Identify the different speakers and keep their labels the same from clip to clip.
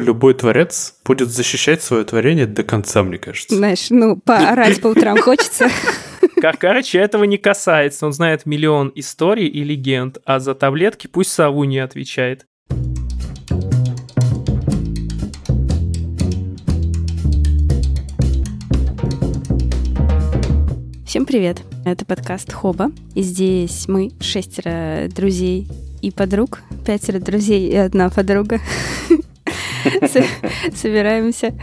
Speaker 1: Любой творец будет защищать свое творение до конца, мне кажется.
Speaker 2: Знаешь, ну, поорать по утрам хочется.
Speaker 3: Каркарыча этого не касается. Он знает миллион историй и легенд, а за таблетки пусть сову не отвечает.
Speaker 2: Всем привет! Это подкаст Хоба. И здесь мы, шестеро друзей и подруг, пятеро друзей и одна подруга. собираемся,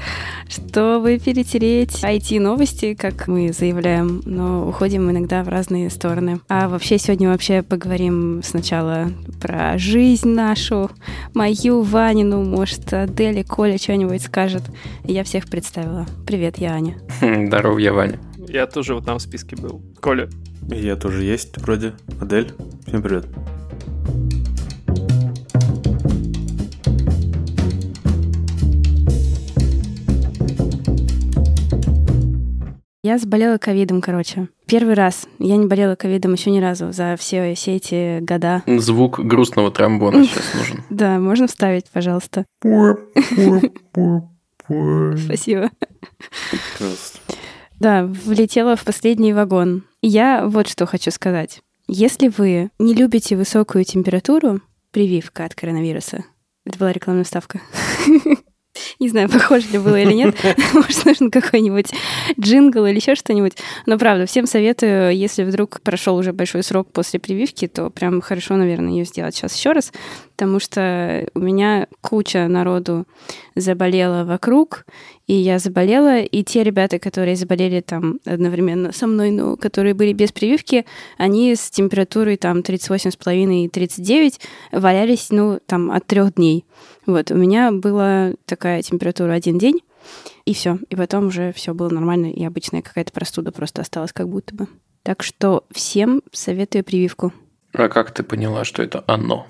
Speaker 2: чтобы перетереть IT-новости, как мы заявляем, но уходим иногда в разные стороны. А вообще сегодня вообще поговорим сначала про жизнь нашу, мою, Ванину, может, Адели, Коля что-нибудь скажет. Я всех представила. Привет, я Аня.
Speaker 4: Здорово, я Ваня.
Speaker 3: Я тоже вот там в списке был. Коля.
Speaker 1: Я тоже есть вроде. Адель, всем привет.
Speaker 2: Я заболела ковидом, короче. Первый раз. Я не болела ковидом еще ни разу за все, все эти года.
Speaker 4: Звук грустного тромбона сейчас нужен.
Speaker 2: Да, можно вставить, пожалуйста. Спасибо. Да, влетела в последний вагон. Я вот что хочу сказать. Если вы не любите высокую температуру, прививка от коронавируса. Это была рекламная ставка. Не знаю, похоже ли было или нет. Может, нужен какой-нибудь джингл или еще что-нибудь. Но правда, всем советую, если вдруг прошел уже большой срок после прививки, то прям хорошо, наверное, ее сделать сейчас еще раз, потому что у меня куча народу заболела вокруг, и я заболела, и те ребята, которые заболели там одновременно со мной, но которые были без прививки, они с температурой там 38,5 и 39 валялись, ну, там, от трех дней. Вот, у меня была такая температура один день, и все. И потом уже все было нормально, и обычная какая-то простуда просто осталась как будто бы. Так что всем советую прививку.
Speaker 4: А как ты поняла, что это оно?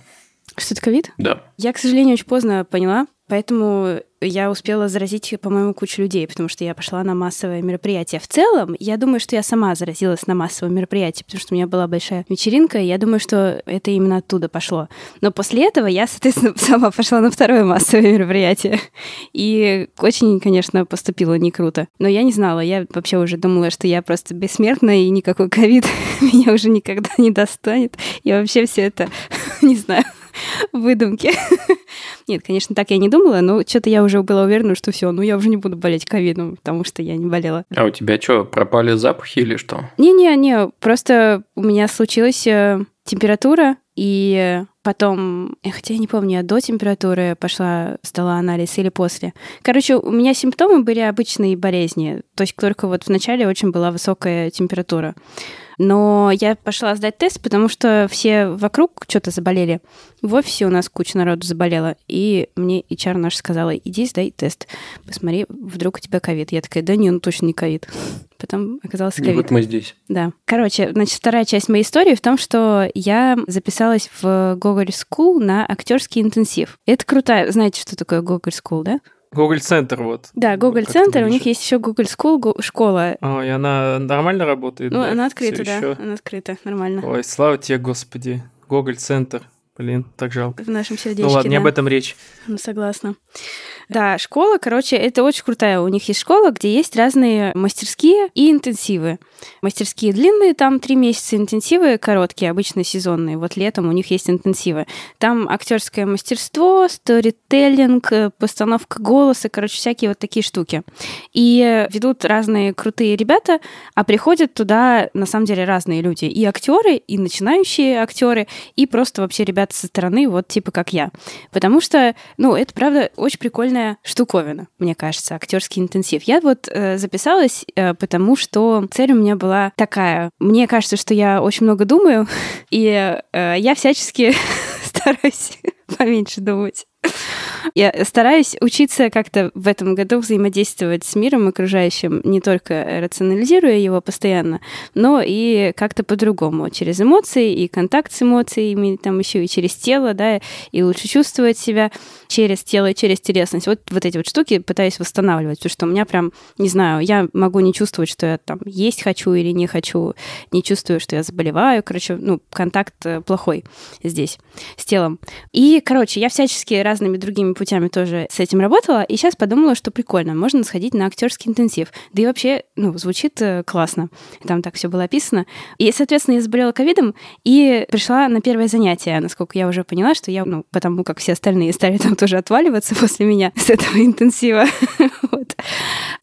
Speaker 2: Что это ковид?
Speaker 4: Да.
Speaker 2: Я, к сожалению, очень поздно поняла, Поэтому я успела заразить, по-моему, кучу людей, потому что я пошла на массовое мероприятие. В целом, я думаю, что я сама заразилась на массовом мероприятии, потому что у меня была большая вечеринка, и я думаю, что это именно оттуда пошло. Но после этого я, соответственно, сама пошла на второе массовое мероприятие. И очень, конечно, поступила не круто. Но я не знала, я вообще уже думала, что я просто бессмертна, и никакой ковид меня уже никогда не достанет. И вообще все это, не знаю, выдумки. Нет, конечно, так я не думала, но что-то я уже была уверена, что все, ну я уже не буду болеть ковидом, потому что я не болела.
Speaker 4: А у тебя что, пропали запахи или что?
Speaker 2: Не-не-не, просто у меня случилась э, температура, и потом, хотя я не помню, я до температуры пошла, сдала анализ или после. Короче, у меня симптомы были обычные болезни, то есть только вот вначале очень была высокая температура. Но я пошла сдать тест, потому что все вокруг что-то заболели. В офисе у нас куча народу заболела. И мне HR наш сказала, иди сдай тест. Посмотри, вдруг у тебя ковид. Я такая, да не, ну точно не ковид. Потом оказалось ковид.
Speaker 4: вот мы здесь.
Speaker 2: Да. Короче, значит, вторая часть моей истории в том, что я записалась в Google School на актерский интенсив. Это круто. Знаете, что такое Google School, да?
Speaker 3: Google Центр вот.
Speaker 2: Да, Google Центр, у них есть еще Google School, школа.
Speaker 3: А, и она нормально работает?
Speaker 2: Ну,
Speaker 3: да?
Speaker 2: она открыта, да,
Speaker 3: ещё?
Speaker 2: она открыта, нормально.
Speaker 3: Ой, слава тебе, Господи. Google Центр. Блин, так жалко.
Speaker 2: В нашем сердечке,
Speaker 3: Ну ладно, не
Speaker 2: да.
Speaker 3: об этом речь.
Speaker 2: Ну, согласна. Да, школа, короче, это очень крутая. У них есть школа, где есть разные мастерские и интенсивы. Мастерские длинные, там три месяца, интенсивы короткие, обычно сезонные. Вот летом у них есть интенсивы. Там актерское мастерство, сторителлинг, э, постановка голоса, короче, всякие вот такие штуки. И ведут разные крутые ребята, а приходят туда, на самом деле, разные люди. И актеры, и начинающие актеры, и просто вообще ребята со стороны, вот типа как я. Потому что, ну, это, правда, очень прикольная штуковина, мне кажется, актерский интенсив. Я вот э, записалась, э, потому что цель у меня была такая. Мне кажется, что я очень много думаю, и э, я всячески стараюсь поменьше думать. Я стараюсь учиться как-то в этом году взаимодействовать с миром окружающим, не только рационализируя его постоянно, но и как-то по-другому, через эмоции и контакт с эмоциями, там еще и через тело, да, и лучше чувствовать себя через тело и через телесность. Вот, вот эти вот штуки пытаюсь восстанавливать, потому что у меня прям, не знаю, я могу не чувствовать, что я там есть хочу или не хочу, не чувствую, что я заболеваю, короче, ну, контакт э, плохой здесь с телом. И, короче, я всячески разные разными другими путями тоже с этим работала, и сейчас подумала, что прикольно, можно сходить на актерский интенсив. Да и вообще, ну, звучит э, классно. Там так все было описано. И, соответственно, я заболела ковидом и пришла на первое занятие, насколько я уже поняла, что я, ну, потому как все остальные стали там тоже отваливаться после меня с этого интенсива. вот.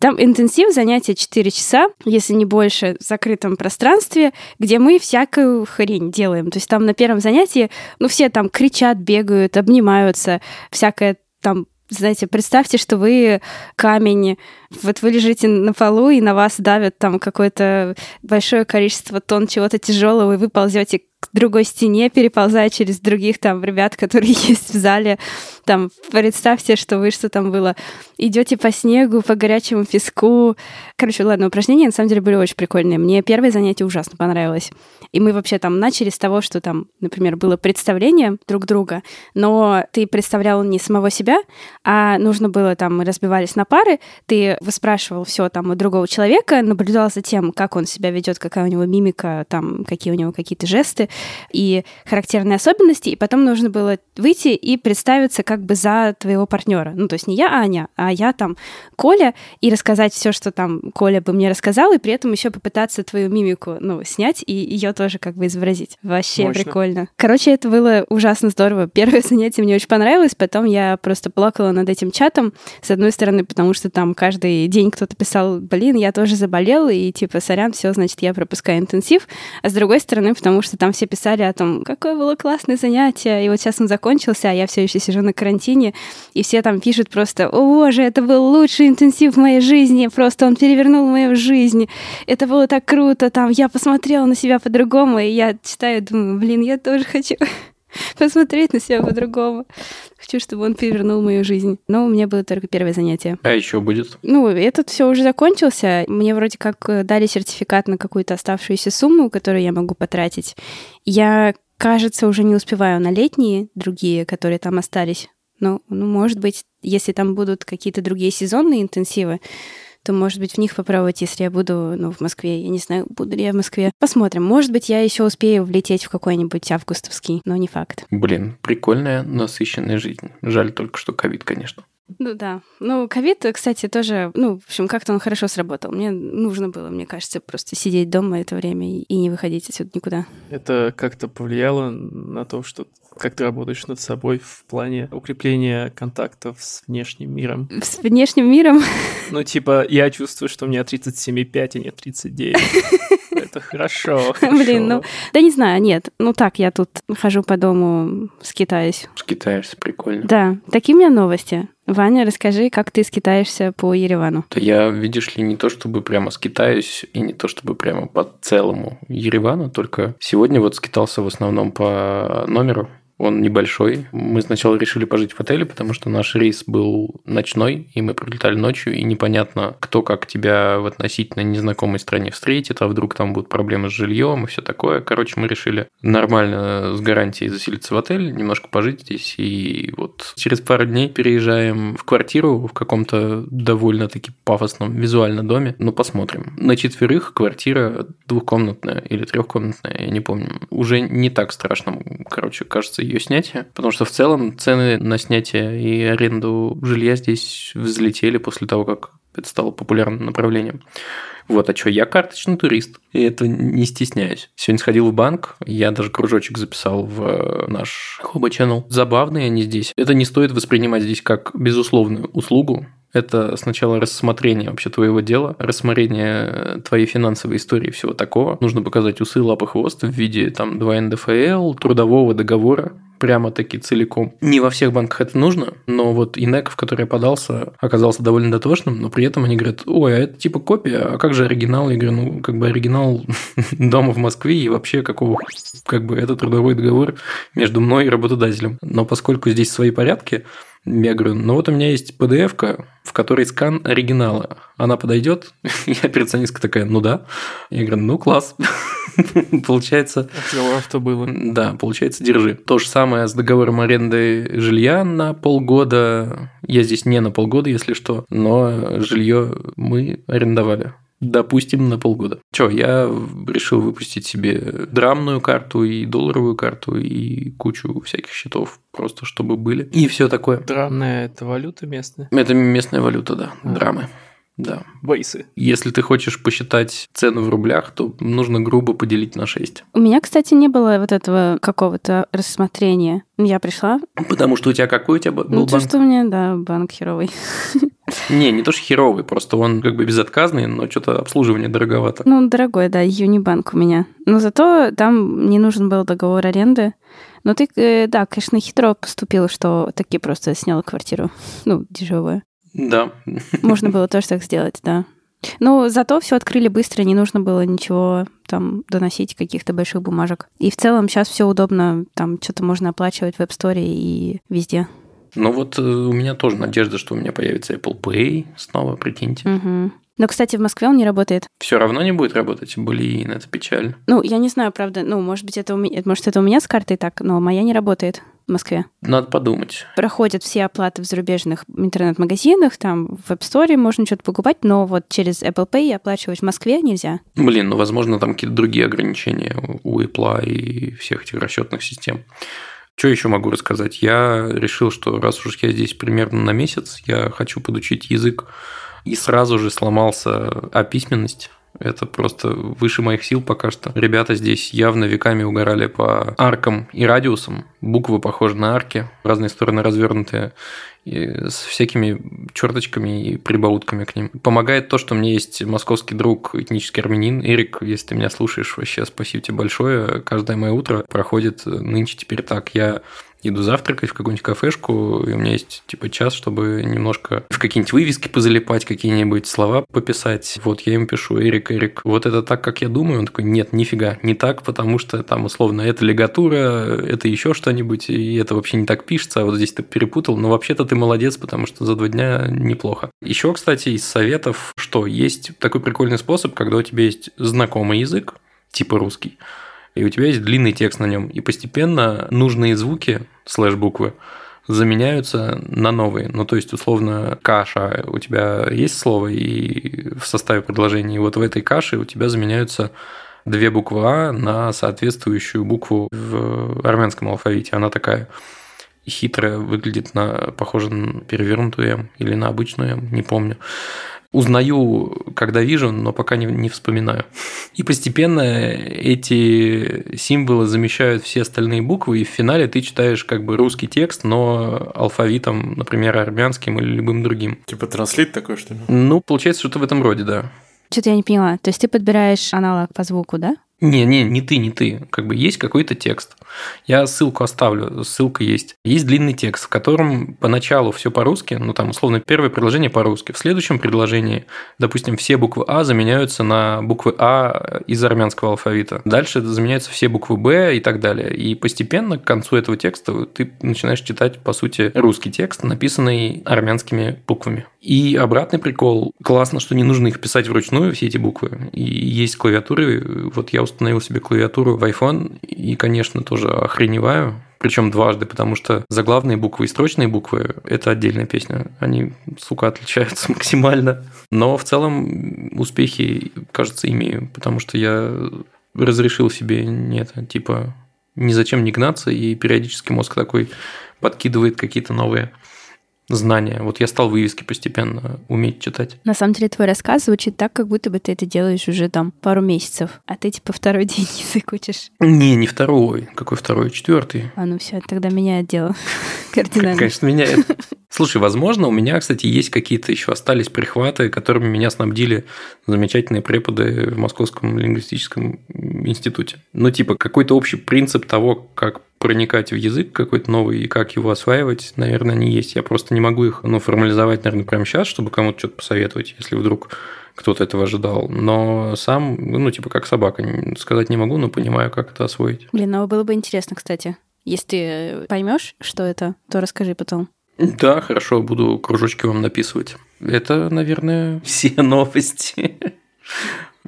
Speaker 2: Там интенсив, занятие 4 часа, если не больше, в закрытом пространстве, где мы всякую хрень делаем. То есть там на первом занятии, ну, все там кричат, бегают, обнимаются, всякое там знаете, представьте, что вы камень, вот вы лежите на полу, и на вас давят там какое-то большое количество тонн чего-то тяжелого, и вы ползете к другой стене, переползая через других там ребят, которые есть в зале. Там представьте, что вы что там было. Идете по снегу, по горячему песку. Короче, ладно, упражнения на самом деле были очень прикольные. Мне первое занятие ужасно понравилось. И мы вообще там начали с того, что там, например, было представление друг друга, но ты представлял не самого себя, а нужно было там, мы разбивались на пары, ты выспрашивал все там у другого человека, наблюдал за тем, как он себя ведет, какая у него мимика, там, какие у него какие-то жесты, и характерные особенности, и потом нужно было выйти и представиться как бы за твоего партнера. Ну, то есть не я Аня, а я там Коля, и рассказать все, что там Коля бы мне рассказал, и при этом еще попытаться твою мимику, ну, снять и ее тоже как бы изобразить. Вообще
Speaker 3: Мощно.
Speaker 2: прикольно. Короче, это было ужасно здорово. Первое занятие мне очень понравилось, потом я просто плакала над этим чатом, с одной стороны, потому что там каждый день кто-то писал, блин, я тоже заболел, и типа, сорян, все, значит, я пропускаю интенсив, а с другой стороны, потому что там все писали о том, какое было классное занятие, и вот сейчас он закончился, а я все еще сижу на карантине, и все там пишут просто, о боже, это был лучший интенсив в моей жизни, просто он перевернул мою жизнь, это было так круто, там, я посмотрела на себя по-другому, и я читаю, думаю, блин, я тоже хочу посмотреть на себя по-другому. Хочу, чтобы он перевернул мою жизнь. Но у меня было только первое занятие.
Speaker 4: А еще будет?
Speaker 2: Ну, этот все уже закончился. Мне вроде как э, дали сертификат на какую-то оставшуюся сумму, которую я могу потратить. Я, кажется, уже не успеваю на летние другие, которые там остались. Ну, ну, может быть, если там будут какие-то другие сезонные интенсивы, то, может быть, в них попробовать, если я буду, ну, в Москве. Я не знаю, буду ли я в Москве. Посмотрим. Может быть, я еще успею влететь в какой-нибудь августовский, но не факт.
Speaker 4: Блин, прикольная, насыщенная жизнь. Жаль только, что ковид, конечно.
Speaker 2: Ну да. Ну, ковид, кстати, тоже, ну, в общем, как-то он хорошо сработал. Мне нужно было, мне кажется, просто сидеть дома это время и не выходить отсюда никуда.
Speaker 3: Это как-то повлияло на то, что как ты работаешь над собой в плане укрепления контактов с внешним миром?
Speaker 2: С внешним миром?
Speaker 3: Ну, типа, я чувствую, что у меня 37,5, а не 39. Это хорошо.
Speaker 2: Блин, ну, да не знаю, нет. Ну так, я тут хожу по дому, скитаюсь.
Speaker 4: Скитаешься, прикольно.
Speaker 2: Да, такие у меня новости. Ваня, расскажи, как ты скитаешься по Еревану?
Speaker 4: Я, видишь ли, не то чтобы прямо скитаюсь, и не то чтобы прямо по целому Еревану, только сегодня вот скитался в основном по номеру, он небольшой. Мы сначала решили пожить в отеле, потому что наш рейс был ночной, и мы прилетали ночью, и непонятно, кто как тебя в относительно незнакомой стране встретит, а вдруг там будут проблемы с жильем и все такое. Короче, мы решили нормально с гарантией заселиться в отель, немножко пожить здесь, и вот через пару дней переезжаем в квартиру в каком-то довольно-таки пафосном визуально доме. Ну, посмотрим. На четверых квартира двухкомнатная или трехкомнатная, я не помню. Уже не так страшно, короче, кажется, ее снятия, потому что в целом цены на снятие и аренду жилья здесь взлетели после того, как это стало популярным направлением. Вот, а что, я карточный турист, и это не стесняюсь. Сегодня сходил в банк, я даже кружочек записал в э, наш Хоба Channel. Забавные они здесь. Это не стоит воспринимать здесь как безусловную услугу, это сначала рассмотрение вообще твоего дела, рассмотрение твоей финансовой истории и всего такого. Нужно показать усы, лапы, хвост в виде там 2 НДФЛ, трудового договора, прямо-таки целиком. Не во всех банках это нужно, но вот Инек, в который я подался, оказался довольно дотошным, но при этом они говорят, ой, а это типа копия, а как же оригинал? Я говорю, ну, как бы оригинал дома в Москве и вообще какого как бы это трудовой договор между мной и работодателем. Но поскольку здесь свои порядки, я говорю, ну вот у меня есть PDF-ка, в которой скан оригинала. Она подойдет? И операционистка такая, ну да. Я говорю, ну класс. Получается...
Speaker 3: Договоров-то было.
Speaker 4: Да, получается, держи. То же самое с договором аренды жилья на полгода. Я здесь не на полгода, если что, но жилье мы арендовали Допустим, на полгода. Че, я решил выпустить себе драмную карту и долларовую карту и кучу всяких счетов, просто чтобы были. И все такое.
Speaker 3: Драмная – это валюта местная?
Speaker 4: Это местная валюта, да,
Speaker 3: А.
Speaker 4: драмы. Да.
Speaker 3: Бейсы.
Speaker 4: Если ты хочешь посчитать цену в рублях, то нужно грубо поделить на 6.
Speaker 2: У меня, кстати, не было вот этого какого-то рассмотрения. Я пришла.
Speaker 4: Потому что у тебя какой у тебя был
Speaker 2: Ну,
Speaker 4: банк?
Speaker 2: что у меня, да, банк херовый.
Speaker 4: Не, не то, что херовый, просто он как бы безотказный, но что-то обслуживание дороговато.
Speaker 2: Ну, дорогой, да, Юнибанк у меня. Но зато там не нужен был договор аренды. Но ты, э, да, конечно, хитро поступила, что таки просто сняла квартиру. Ну, дешевую.
Speaker 4: Да.
Speaker 2: Можно было тоже так сделать, да. Ну, зато все открыли быстро, не нужно было ничего там доносить, каких-то больших бумажек. И в целом сейчас все удобно, там что-то можно оплачивать в App Store и везде.
Speaker 4: Ну вот э, у меня тоже надежда, что у меня появится Apple Pay снова, прикиньте.
Speaker 2: Мгм. Но, кстати, в Москве он не работает.
Speaker 4: Все равно не будет работать? Блин, это печально.
Speaker 2: Ну, я не знаю, правда, ну, может быть, это у меня, может, это у меня с картой так, но моя не работает в Москве.
Speaker 4: Надо подумать.
Speaker 2: Проходят все оплаты в зарубежных интернет-магазинах, там в App Store можно что-то покупать, но вот через Apple Pay оплачивать в Москве нельзя.
Speaker 4: Блин, ну, возможно, там какие-то другие ограничения у Apple и всех этих расчетных систем. Что еще могу рассказать? Я решил, что раз уж я здесь примерно на месяц, я хочу подучить язык, и сразу же сломался описьменность. Это просто выше моих сил пока что. Ребята здесь явно веками угорали по аркам и радиусам. Буквы похожи на арки, разные стороны развернутые, и с всякими черточками и прибаутками к ним. Помогает то, что меня есть московский друг, этнический армянин. Эрик, если ты меня слушаешь, вообще спасибо тебе большое. Каждое мое утро проходит нынче теперь так. Я иду завтракать в какую-нибудь кафешку, и у меня есть типа час, чтобы немножко в какие-нибудь вывески позалипать, какие-нибудь слова пописать. Вот я им пишу, Эрик, Эрик, вот это так, как я думаю? Он такой, нет, нифига, не так, потому что там условно это лигатура, это еще что-нибудь, и это вообще не так пишется, а вот здесь ты перепутал, но вообще-то ты молодец, потому что за два дня неплохо. Еще, кстати, из советов, что есть такой прикольный способ, когда у тебя есть знакомый язык, типа русский, и у тебя есть длинный текст на нем, и постепенно нужные звуки, слэш-буквы, заменяются на новые. Ну, то есть, условно, каша, у тебя есть слово и в составе предложения, и вот в этой каше у тебя заменяются две буквы А на соответствующую букву в армянском алфавите. Она такая хитрая, выглядит на, похоже на перевернутую М или на обычную М, не помню. Узнаю, когда вижу, но пока не, не вспоминаю. И постепенно эти символы замещают все остальные буквы, и в финале ты читаешь как бы русский текст, но алфавитом, например, армянским или любым другим.
Speaker 1: Типа транслит такой, что ли?
Speaker 4: Ну, получается что-то в этом роде, да.
Speaker 2: Что-то я не поняла. То есть ты подбираешь аналог по звуку, да?
Speaker 4: Не, не, не ты, не ты. Как бы есть какой-то текст. Я ссылку оставлю, ссылка есть. Есть длинный текст, в котором поначалу все по-русски, ну там условно первое предложение по-русски. В следующем предложении, допустим, все буквы А заменяются на буквы А из армянского алфавита. Дальше заменяются все буквы Б и так далее. И постепенно к концу этого текста ты начинаешь читать, по сути, русский текст, написанный армянскими буквами. И обратный прикол. Классно, что не нужно их писать вручную, все эти буквы. И есть клавиатуры. Вот я установил себе клавиатуру в iPhone и, конечно, тоже охреневаю. Причем дважды, потому что заглавные буквы и строчные буквы – это отдельная песня. Они, сука, отличаются максимально. Но в целом успехи, кажется, имею, потому что я разрешил себе не это, типа, ни зачем не гнаться, и периодически мозг такой подкидывает какие-то новые знания. Вот я стал вывески постепенно уметь читать.
Speaker 2: На самом деле твой рассказ звучит так, как будто бы ты это делаешь уже там пару месяцев, а ты типа второй день язык учишь.
Speaker 4: Не, не второй. Какой второй? Четвертый.
Speaker 2: А ну все, тогда меняет дело кардинально.
Speaker 4: Конечно, меняет. Слушай, возможно, у меня, кстати, есть какие-то еще остались прихваты, которыми меня снабдили замечательные преподы в Московском лингвистическом институте. Ну, типа, какой-то общий принцип того, как проникать в язык какой-то новый и как его осваивать, наверное, не есть. Я просто не могу их ну, формализовать, наверное, прямо сейчас, чтобы кому-то что-то посоветовать, если вдруг кто-то этого ожидал. Но сам, ну, типа, как собака, сказать не могу, но понимаю, как это освоить.
Speaker 2: Блин, ну было бы интересно, кстати. Если ты поймешь, что это, то расскажи потом.
Speaker 4: Да, хорошо, буду кружочки вам написывать. Это, наверное, все новости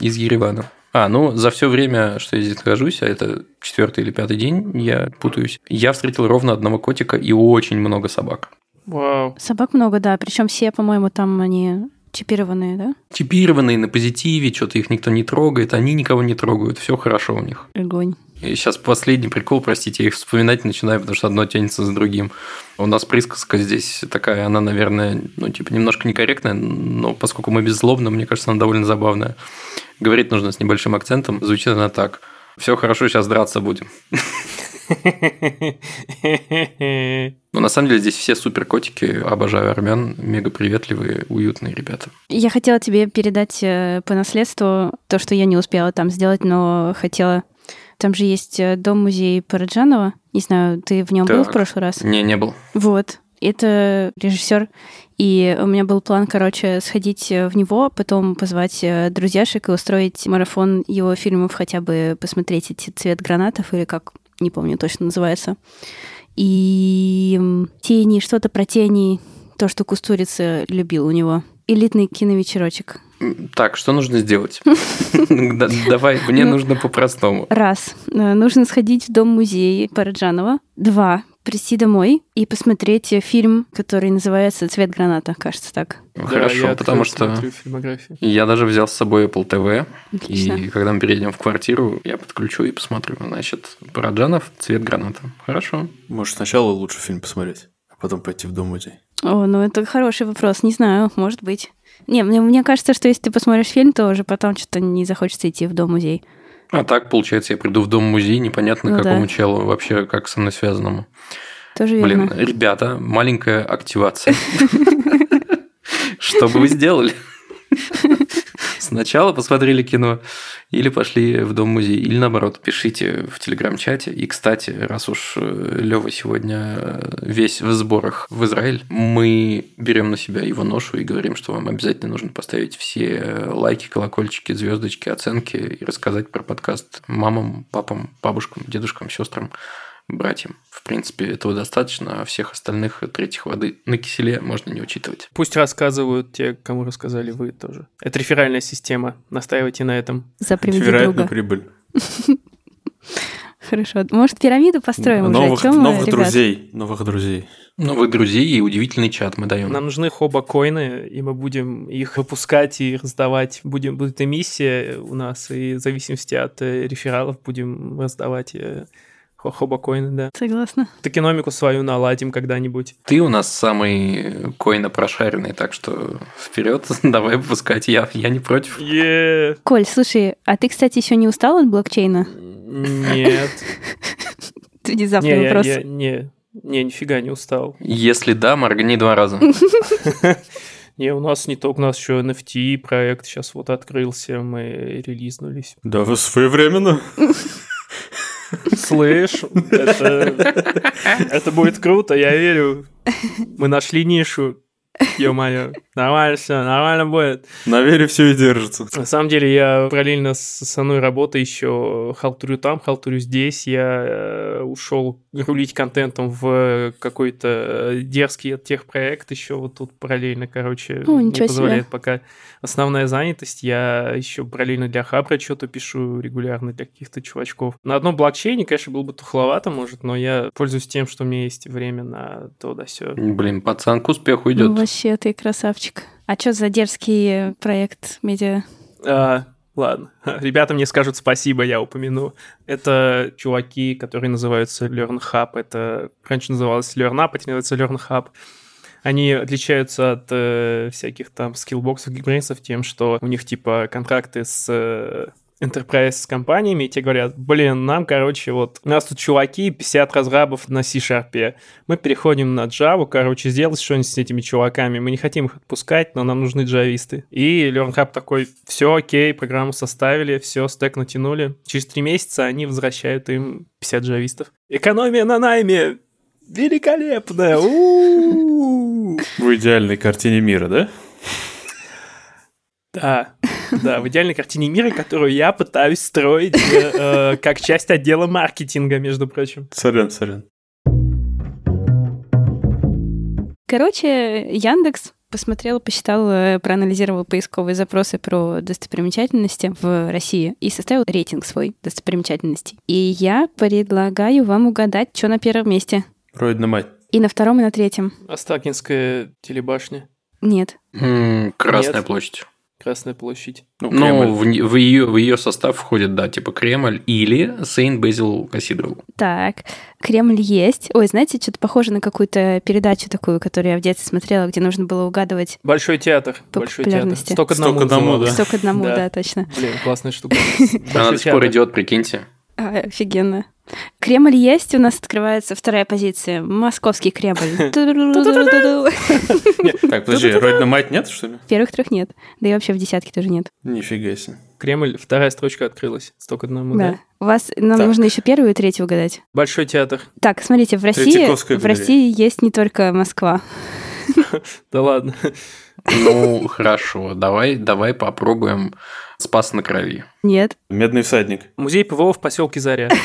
Speaker 4: из Еревана. А, ну, за все время, что я здесь нахожусь, а это четвертый или пятый день, я путаюсь, я встретил ровно одного котика и очень много собак.
Speaker 3: Вау.
Speaker 2: Собак много, да. Причем все, по-моему, там они Чипированные, да?
Speaker 4: Чипированные на позитиве, что-то их никто не трогает, они никого не трогают, все хорошо у них.
Speaker 2: Огонь.
Speaker 4: И сейчас последний прикол, простите, я их вспоминать начинаю, потому что одно тянется за другим. У нас присказка здесь такая, она, наверное, ну, типа, немножко некорректная, но поскольку мы беззлобно, мне кажется, она довольно забавная. Говорить нужно с небольшим акцентом, звучит она так. Все хорошо, сейчас драться будем. Но на самом деле здесь все супер котики, обожаю армян, мега приветливые, уютные ребята.
Speaker 2: Я хотела тебе передать э, по наследству то, что я не успела там сделать, но хотела... Там же есть э, дом-музей Параджанова. Не знаю, ты в нем был в
Speaker 4: Так.
Speaker 2: прошлый раз?
Speaker 4: Не, не был.
Speaker 2: Вот. Это режиссер. И у меня был план, короче, сходить э, в него, потом позвать э, друзьяшек и устроить марафон его фильмов, хотя бы посмотреть эти «Цвет гранатов» или как, не помню точно называется. И «Тени», что-то про тени, то, что Кустурица любил у него. Элитный киновечерочек.
Speaker 4: Так, что нужно сделать? Да- Давай, мне
Speaker 2: Ну,
Speaker 4: нужно по-простому.
Speaker 2: Раз. э, Нужно сходить в дом-музей Параджанова. Два. Прийти домой и посмотреть э, фильм, который называется «Цвет граната», кажется так.
Speaker 4: Хорошо, потому что я даже взял с собой Apple TV,
Speaker 2: Отлично.
Speaker 4: и когда мы перейдем в квартиру, я подключу и посмотрю. Значит, Параджанов, цвет граната. Хорошо.
Speaker 1: Может, сначала лучше фильм посмотреть, а потом пойти в дом-музей.
Speaker 2: О, ну это хороший вопрос. Не знаю, может быть. Не, мне, мне кажется, что если ты посмотришь фильм, то уже потом что-то не захочется идти в дом-музей.
Speaker 4: А так, получается, я приду в дом-музей, непонятно
Speaker 2: Ну
Speaker 4: какому
Speaker 2: да.
Speaker 4: челу вообще, как со мной связанному.
Speaker 2: Тоже
Speaker 4: Блин,
Speaker 2: верно.
Speaker 4: ребята, маленькая активация. Что бы вы сделали? Сначала посмотрели кино, или пошли в дом-музей, или наоборот, пишите в телеграм-чате. И, кстати, раз уж Лева сегодня э, весь в сборах в Израиль, мы берем на себя его ношу и говорим, что вам обязательно нужно поставить все лайки, колокольчики, звездочки, оценки и рассказать про подкаст мамам, папам, бабушкам, дедушкам, сестрам братьям. В принципе, этого достаточно, а всех остальных третьих воды на киселе можно не учитывать.
Speaker 3: Пусть рассказывают те, кому рассказали вы тоже. Это реферальная система. Настаивайте на этом.
Speaker 2: За друга.
Speaker 1: прибыль.
Speaker 2: Хорошо. Может, пирамиду построим уже?
Speaker 1: Новых,
Speaker 2: мы, ребят?
Speaker 1: друзей. Новых друзей.
Speaker 4: Новых друзей и удивительный чат мы даем.
Speaker 3: Нам нужны хоба-коины, и мы будем их выпускать и раздавать. Будем, будет эмиссия у нас, и в зависимости от э, рефералов будем раздавать хо- хоба-коины, да.
Speaker 2: Согласна.
Speaker 3: Токеномику свою наладим когда-нибудь.
Speaker 4: Ты у нас самый коина прошаренный, так что вперед, давай выпускать. Я, я не против.
Speaker 3: Е,
Speaker 2: Коль, слушай, а ты, кстати, еще не устал от блокчейна?
Speaker 3: Нет.
Speaker 2: Внезапный
Speaker 3: Не, я-
Speaker 2: вопрос.
Speaker 3: я- не, не, нифига не устал.
Speaker 4: Если да, моргни два раза.
Speaker 3: Не, у нас не только, у нас еще NFT проект сейчас вот открылся, мы релизнулись.
Speaker 1: Да, вы своевременно.
Speaker 3: Слышь, это, это будет круто, я верю. Мы нашли нишу. Ё-моё, нормально все, нормально будет.
Speaker 1: На вере все и держится.
Speaker 3: На самом деле, я параллельно с основной работой еще халтурю там, халтурю здесь. Я э, ушел рулить контентом в какой-то э, дерзкий техпроект еще вот тут параллельно, короче,
Speaker 2: О,
Speaker 3: не
Speaker 2: ничего себе.
Speaker 3: позволяет пока основная занятость. Я еще параллельно для Хабра что-то пишу регулярно для каких-то чувачков. На одном блокчейне, конечно, было бы тухловато, может, но я пользуюсь тем, что у меня есть время на то да сё.
Speaker 4: Блин, пацан к успеху
Speaker 2: Ну,
Speaker 4: идет.
Speaker 2: вообще, ты красавчик. А что за дерзкий э, проект медиа?
Speaker 3: А, ладно. Ребята мне скажут спасибо, я упомяну. Это чуваки, которые называются Learn Hub. Это раньше называлось Learn Up, а теперь называется Learn Hub. Они отличаются от э, всяких там скиллбоксов, гигбрейсов тем, что у них типа контракты с э, enterprise с компаниями, и те говорят, блин, нам, короче, вот, у нас тут чуваки, 50 разрабов на C-Sharp, мы переходим на Java, короче, сделать что-нибудь с этими чуваками, мы не хотим их отпускать, но нам нужны джависты. И LearnHub такой, все окей, программу составили, все, стек натянули. Через три месяца они возвращают им 50 джавистов. Экономия на найме великолепная!
Speaker 1: В идеальной картине мира, да?
Speaker 3: Да, да, в идеальной картине мира, которую я пытаюсь строить э, э, как часть отдела маркетинга, между прочим.
Speaker 1: Сорян, сорян.
Speaker 2: Короче, Яндекс посмотрел, посчитал, э, проанализировал поисковые запросы про достопримечательности в России и составил рейтинг свой достопримечательностей. И я предлагаю вам угадать, что на первом месте.
Speaker 1: Родина мать.
Speaker 2: И на втором, и на третьем.
Speaker 3: Астакинская телебашня.
Speaker 2: Нет.
Speaker 4: М, Красная
Speaker 3: Нет.
Speaker 4: площадь.
Speaker 3: Красная площадь.
Speaker 1: Ну,
Speaker 4: Ну, в, в ее, в ее состав входит, да, типа Кремль или Сейнт Безил Кассидрал.
Speaker 2: Так, Кремль есть. Ой, знаете, что-то похоже на какую-то передачу такую, которую я в детстве смотрела, где нужно было угадывать
Speaker 3: Большой театр.
Speaker 2: По
Speaker 3: Большой театр.
Speaker 2: популярности.
Speaker 3: Сто к одному.
Speaker 1: Сто к одному. Да.
Speaker 2: Сто к одному,
Speaker 3: Да.
Speaker 2: да, точно.
Speaker 3: Блин, классная штука.
Speaker 4: Она до сих пор идет, прикиньте.
Speaker 2: А, офигенно. Кремль есть, у нас открывается вторая позиция. Московский Кремль.
Speaker 1: Так, подожди, Родина мать нет, что ли?
Speaker 2: Первых трех нет. Да и вообще в десятке тоже нет.
Speaker 1: Нифига себе.
Speaker 3: Кремль, вторая строчка открылась. Сто к одному,
Speaker 2: Да.
Speaker 3: да.
Speaker 2: У вас нам
Speaker 1: Так.
Speaker 2: нужно еще первую и третью угадать.
Speaker 3: Большой театр.
Speaker 2: Так, смотрите, в России, в. России есть не только Москва.
Speaker 3: Да ладно.
Speaker 4: Ну, хорошо, давай, давай попробуем Спас на крови.
Speaker 2: Нет.
Speaker 1: Медный всадник.
Speaker 3: Музей ПВО в поселке Заря.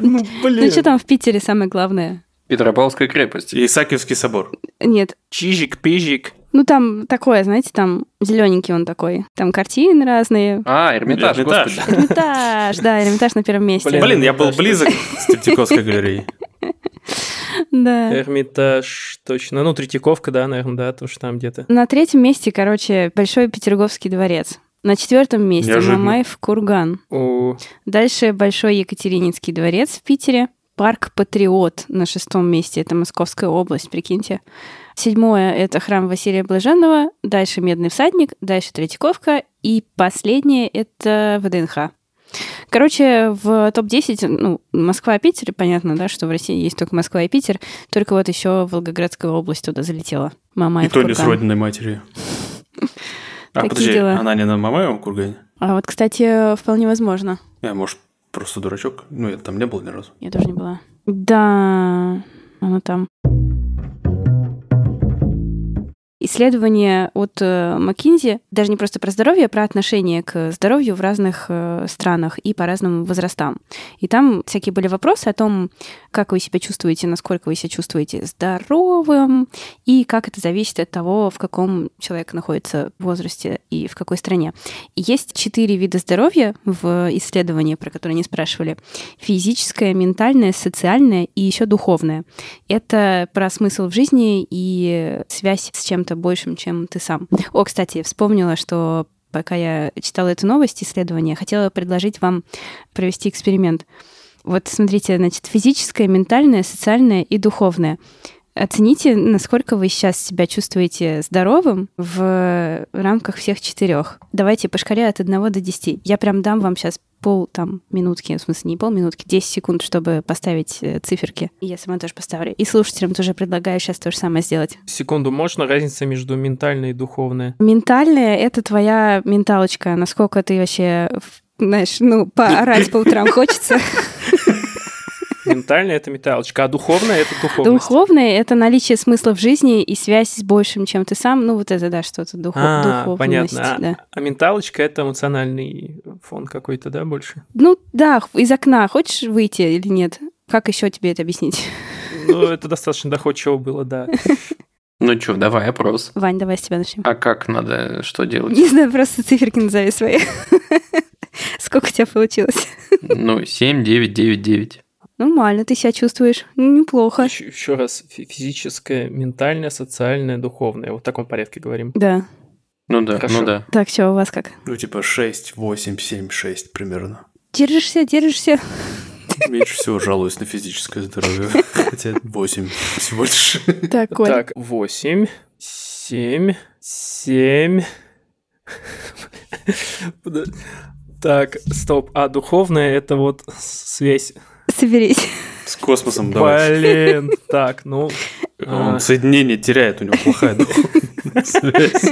Speaker 1: Ну,
Speaker 2: Ну что там в Питере самое главное?
Speaker 4: Петропавловская крепость.
Speaker 1: Исаакиевский собор.
Speaker 2: Нет.
Speaker 3: Чижик, пижик.
Speaker 2: Ну там такое, знаете, там зелененький он такой. Там картины разные.
Speaker 4: А, Эрмитаж,
Speaker 1: Эрмитаж.
Speaker 4: господи.
Speaker 2: Эрмитаж, да, Эрмитаж на первом месте.
Speaker 3: Блин.
Speaker 1: Блин, я был близок с Третьяковской галереей.
Speaker 2: Да.
Speaker 3: Эрмитаж, точно. Ну, Третьяковка, да, наверное, да, тоже там где-то.
Speaker 2: На третьем месте, короче, Большой Петерговский дворец. На четвертом месте
Speaker 1: Неожиданно.
Speaker 2: Мамаев Курган.
Speaker 3: О,
Speaker 2: Дальше Большой Екатерининский дворец в Питере. Парк Патриот на шестом месте. Это Московская область, прикиньте. Седьмое — это храм Василия Блаженного. Дальше Медный всадник. Дальше Третьяковка. И последнее — это ВДНХ. Короче, в топ-10, ну, Москва и Питер, понятно, да, что в России есть только Москва и Питер, только вот еще Волгоградская область туда залетела. Мамаев
Speaker 1: И то не с родиной матери. А,
Speaker 2: Такие
Speaker 1: подожди,
Speaker 2: дела.
Speaker 1: она не на Мамаевом кургане?
Speaker 2: А вот, кстати, вполне возможно.
Speaker 1: Я, может, просто дурачок? Ну, я там не был ни разу.
Speaker 2: Я тоже не была. Да, она там. Исследование от э, McKinsey, даже не просто про здоровье, а про отношение к здоровью в разных э, странах и по разным возрастам. И там всякие были вопросы о том, как вы себя чувствуете, насколько вы себя чувствуете здоровым, и как это зависит от того, в каком человек находится возрасте и в какой стране. Есть четыре вида здоровья в исследовании, про которые не спрашивали. Физическое, ментальное, социальное и еще духовное. Это про смысл в жизни и связь с чем-то большим, чем ты сам. О, кстати, вспомнила, что пока я читала эту новость исследования, хотела предложить вам провести эксперимент. Вот смотрите, значит, физическое, ментальное, социальное и духовное. Оцените, насколько вы сейчас себя чувствуете здоровым в рамках всех четырех. Давайте по шкале от 1 до 10. Я прям дам вам сейчас пол там минутки, в смысле не полминутки, 10 секунд, чтобы поставить э, циферки. И я сама тоже поставлю. И слушателям тоже предлагаю сейчас то же самое сделать.
Speaker 3: секунду, можно разница между ментальной и духовной?
Speaker 2: Ментальное — это твоя менталочка. Насколько ты вообще, знаешь, ну, поорать по утрам хочется.
Speaker 3: Ментальная — это металлочка, а духовная — это духовность.
Speaker 2: Духовное — это наличие смысла в жизни и связь с большим, чем ты сам. Ну, вот это, да, что-то духов...
Speaker 3: А,
Speaker 2: духовность.
Speaker 3: понятно. А,
Speaker 2: да.
Speaker 3: а менталочка — это эмоциональный фон какой-то, да, больше?
Speaker 2: Ну, да, из окна хочешь выйти или нет? Как еще тебе это объяснить?
Speaker 3: Ну, это достаточно доходчиво было, да.
Speaker 4: Ну что, давай опрос.
Speaker 2: Вань, давай с тебя начнем.
Speaker 4: А как надо, что делать?
Speaker 2: Не знаю, просто циферки назови свои. Сколько у тебя получилось?
Speaker 4: Ну, 7, 9, 9, 9.
Speaker 2: Нормально, ты себя чувствуешь. Ну, Неплохо.
Speaker 3: Еще, еще раз, фи- физическое, ментальное, социальное, духовное. Вот в таком порядке говорим.
Speaker 2: Да.
Speaker 4: Ну да,
Speaker 3: Хорошо.
Speaker 4: ну да.
Speaker 2: Так, что у вас как?
Speaker 1: Ну, типа 6, 8, 7, 6 примерно.
Speaker 2: Держишься, держишься.
Speaker 1: Меньше всего жалуюсь на физическое здоровье. Хотя 8 всего лишь.
Speaker 2: Так, Коль.
Speaker 3: Так, 8, 7, 7. Так, стоп. А духовное это вот связь.
Speaker 2: Соберись.
Speaker 1: С космосом давай.
Speaker 3: Блин. Так, ну.
Speaker 1: Он
Speaker 3: а,
Speaker 1: соединение теряет, у него плохая связь.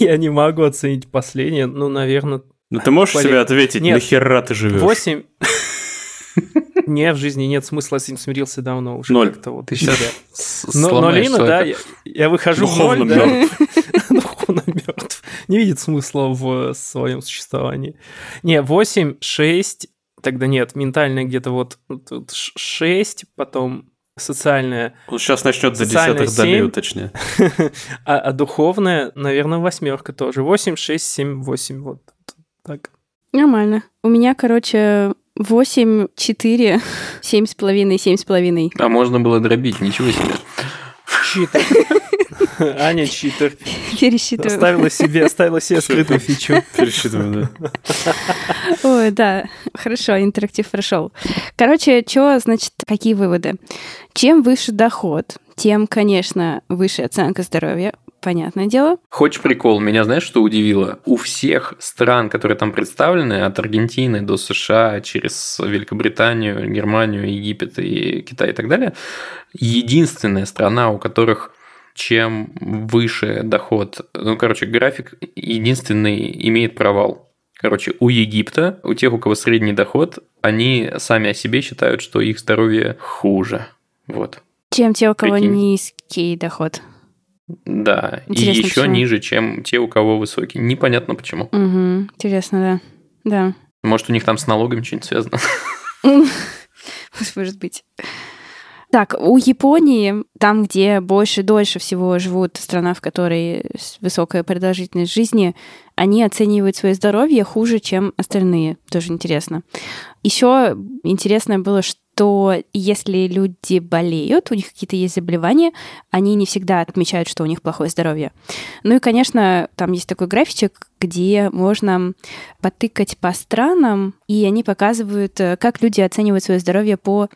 Speaker 3: Я не могу оценить последнее. Ну, наверное,
Speaker 1: Ну, ты можешь себе ответить, нахера ты живешь?
Speaker 3: 8. Не, в жизни нет смысла, с ним смирился давно уже.
Speaker 1: Ноль.
Speaker 3: как-то вот.
Speaker 4: Ты
Speaker 3: Да.
Speaker 4: сейчас
Speaker 3: Но, нулина, да, я, я выхожу в
Speaker 1: Духовно
Speaker 3: ноль, да.
Speaker 1: мертв.
Speaker 3: Духовно мертв. Не видит смысла в своем существовании. Не, 8, 6, тогда нет, ментальное где-то вот тут 6, потом социальное,
Speaker 1: Он сейчас начнет за
Speaker 3: Социальная
Speaker 1: десятых долей уточнее.
Speaker 3: а, а духовное, наверное, восьмерка тоже. 8, 6, 7, 8, вот так.
Speaker 2: Нормально. У меня, короче, 8, 4, 7 с половиной, 7 с половиной.
Speaker 4: А можно было дробить, ничего себе.
Speaker 3: Читер. Аня читер.
Speaker 2: Пересчитываю.
Speaker 3: Оставила себе, оставила себе скрытую фичу.
Speaker 1: Пересчитываем, да.
Speaker 2: Ой, да, хорошо, интерактив прошел. Короче, что значит, какие выводы? Чем выше доход, тем, конечно, выше оценка здоровья, понятное дело.
Speaker 4: Хочешь прикол? Меня знаешь, что удивило? У всех стран, которые там представлены, от Аргентины до США, через Великобританию, Германию, Египет и Китай и так далее, единственная страна, у которых чем выше доход, ну, короче, график единственный имеет провал. Короче, у Египта, у тех, у кого средний доход, они сами о себе считают, что их здоровье хуже. Вот.
Speaker 2: Чем те, у кого
Speaker 4: Прикинь.
Speaker 2: низкий доход.
Speaker 4: Да,
Speaker 2: Интересно,
Speaker 4: и еще
Speaker 2: почему?
Speaker 4: ниже, чем те, у кого высокий. Непонятно почему.
Speaker 2: Угу, интересно, да. Да.
Speaker 4: Может, у них там с налогами что-нибудь связано.
Speaker 2: Может быть. Так, у Японии, там, где больше, дольше всего живут страна, в которой высокая продолжительность жизни, они оценивают свое здоровье хуже, чем остальные. Тоже интересно. Еще интересно было, что если люди болеют, у них какие-то есть заболевания, они не всегда отмечают, что у них плохое здоровье. Ну и, конечно, там есть такой графичек, где можно потыкать по странам, и они показывают, э, как люди оценивают свое здоровье по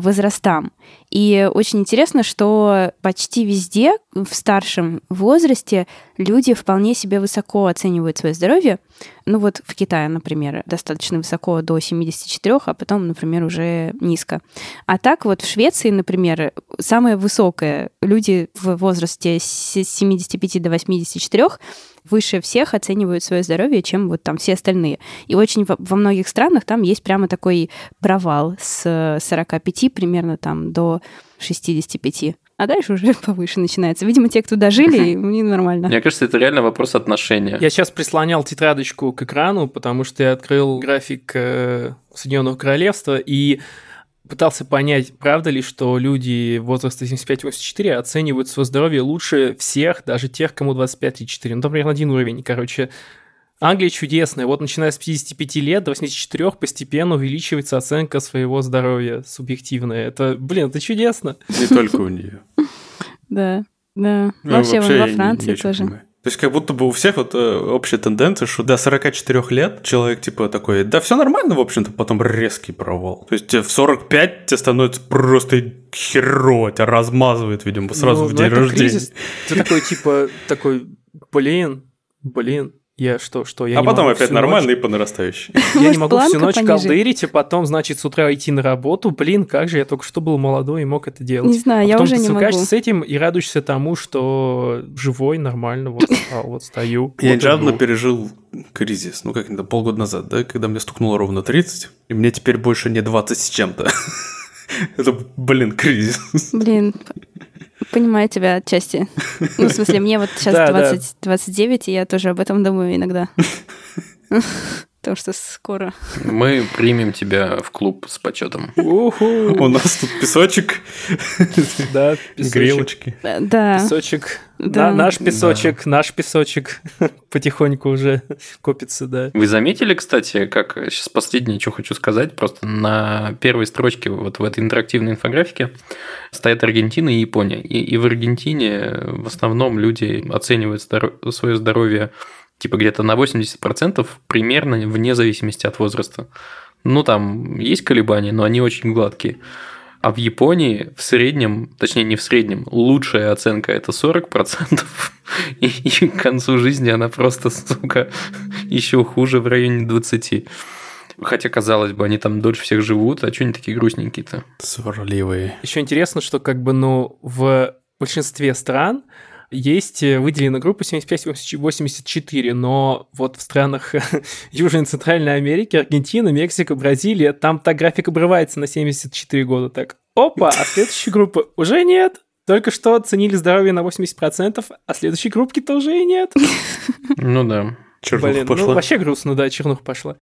Speaker 2: возрастам. И очень интересно, что почти везде в старшем возрасте люди вполне себе высоко оценивают свое здоровье. Ну вот в Китае, например, достаточно высоко до 74, а потом, например, уже низко. А так вот в Швеции, например, самое высокое люди в возрасте с 75 до 84 выше всех оценивают свое здоровье, чем вот там все остальные. И очень во, во многих странах там есть прямо такой провал с 45 примерно там до 65. А дальше уже повыше начинается. Видимо, те, кто дожили, них нормально.
Speaker 4: Мне кажется, это реально вопрос отношения.
Speaker 3: Я сейчас прислонял тетрадочку к экрану, потому что я открыл график э, Соединенного Королевства и пытался понять, правда ли, что люди возраста 75-84 оценивают свое здоровье лучше всех, даже тех, кому 25-34. Ну, там примерно один уровень. Короче, Англия чудесная. Вот начиная с 55 лет до 84 постепенно увеличивается оценка своего здоровья субъективная. Это, блин, это чудесно.
Speaker 1: Не только у нее.
Speaker 2: Да, да.
Speaker 1: Ну,
Speaker 2: Вообще, во Франции тоже.
Speaker 1: То есть как будто бы у всех вот э, общая тенденция, что до 44 лет человек типа такой, да все нормально, в общем-то, потом резкий провал. То есть тебе в 45 тебе становится просто херово, тебя размазывает, видимо, сразу
Speaker 3: Ну,
Speaker 1: в
Speaker 3: ну,
Speaker 1: день рождения.
Speaker 3: кризис. Ты такой, типа, такой, блин, блин, я что, что, я
Speaker 1: а
Speaker 3: не
Speaker 1: потом
Speaker 3: могу
Speaker 1: опять
Speaker 3: всю
Speaker 1: нормально
Speaker 3: ночь-
Speaker 1: и по нарастающей.
Speaker 3: Я
Speaker 2: Может,
Speaker 3: не могу всю ночь
Speaker 2: пониже?
Speaker 3: колдырить, и потом, значит, с утра идти на работу. Блин, как же, я только что был молодой и мог это делать.
Speaker 2: Не знаю,
Speaker 3: А
Speaker 2: я
Speaker 3: потом
Speaker 2: уже
Speaker 3: ты
Speaker 2: не могу.
Speaker 3: с этим и радуешься тому, что живой, нормально, вот встал, вот стою.
Speaker 1: Я недавно пережил кризис, ну как-то полгода назад, да, когда мне стукнуло ровно 30, и мне теперь больше не 20 с чем-то. Это, блин, кризис.
Speaker 2: Блин, понимаю тебя отчасти. Ну, в смысле, мне вот сейчас
Speaker 3: Да, да.
Speaker 2: 20, 29, и я тоже об этом думаю иногда. Потому что скоро.
Speaker 4: Мы примем тебя в клуб с почетом.
Speaker 3: Уху,
Speaker 1: У нас тут песочек,
Speaker 3: да, песочек.
Speaker 1: грелочки.
Speaker 2: Э, Да.
Speaker 3: Песочек.
Speaker 2: Да.
Speaker 3: На- наш песочек, наш песочек потихоньку уже копится, да.
Speaker 4: Вы заметили, кстати, как сейчас последнее, что хочу сказать, просто на первой строчке вот в этой интерактивной инфографике стоят Аргентина и Япония. И, и в Аргентине в основном люди оценивают здоро- свое здоровье типа где-то на 80% примерно вне зависимости от возраста. Ну, там есть колебания, но они очень гладкие. А в Японии в среднем, точнее не в среднем, лучшая оценка это 40%, и, и к концу жизни она просто, сука, еще хуже в районе 20. Хотя, казалось бы, они там дольше всех живут, а что они такие грустненькие-то?
Speaker 1: Сварливые.
Speaker 3: Еще интересно, что как бы, ну, в большинстве стран есть э, выделена группа 75-84, но вот в странах Южной и Центральной Америки, Аргентина, Мексика, Бразилия, там та график обрывается на 74 года. Так, опа, а следующей группы уже нет. Только что оценили здоровье на 80%, а следующей группки тоже и нет.
Speaker 4: Ну да.
Speaker 1: Чернуха
Speaker 3: Блин, ну
Speaker 1: пошла.
Speaker 3: вообще грустно, да, чернуха пошла.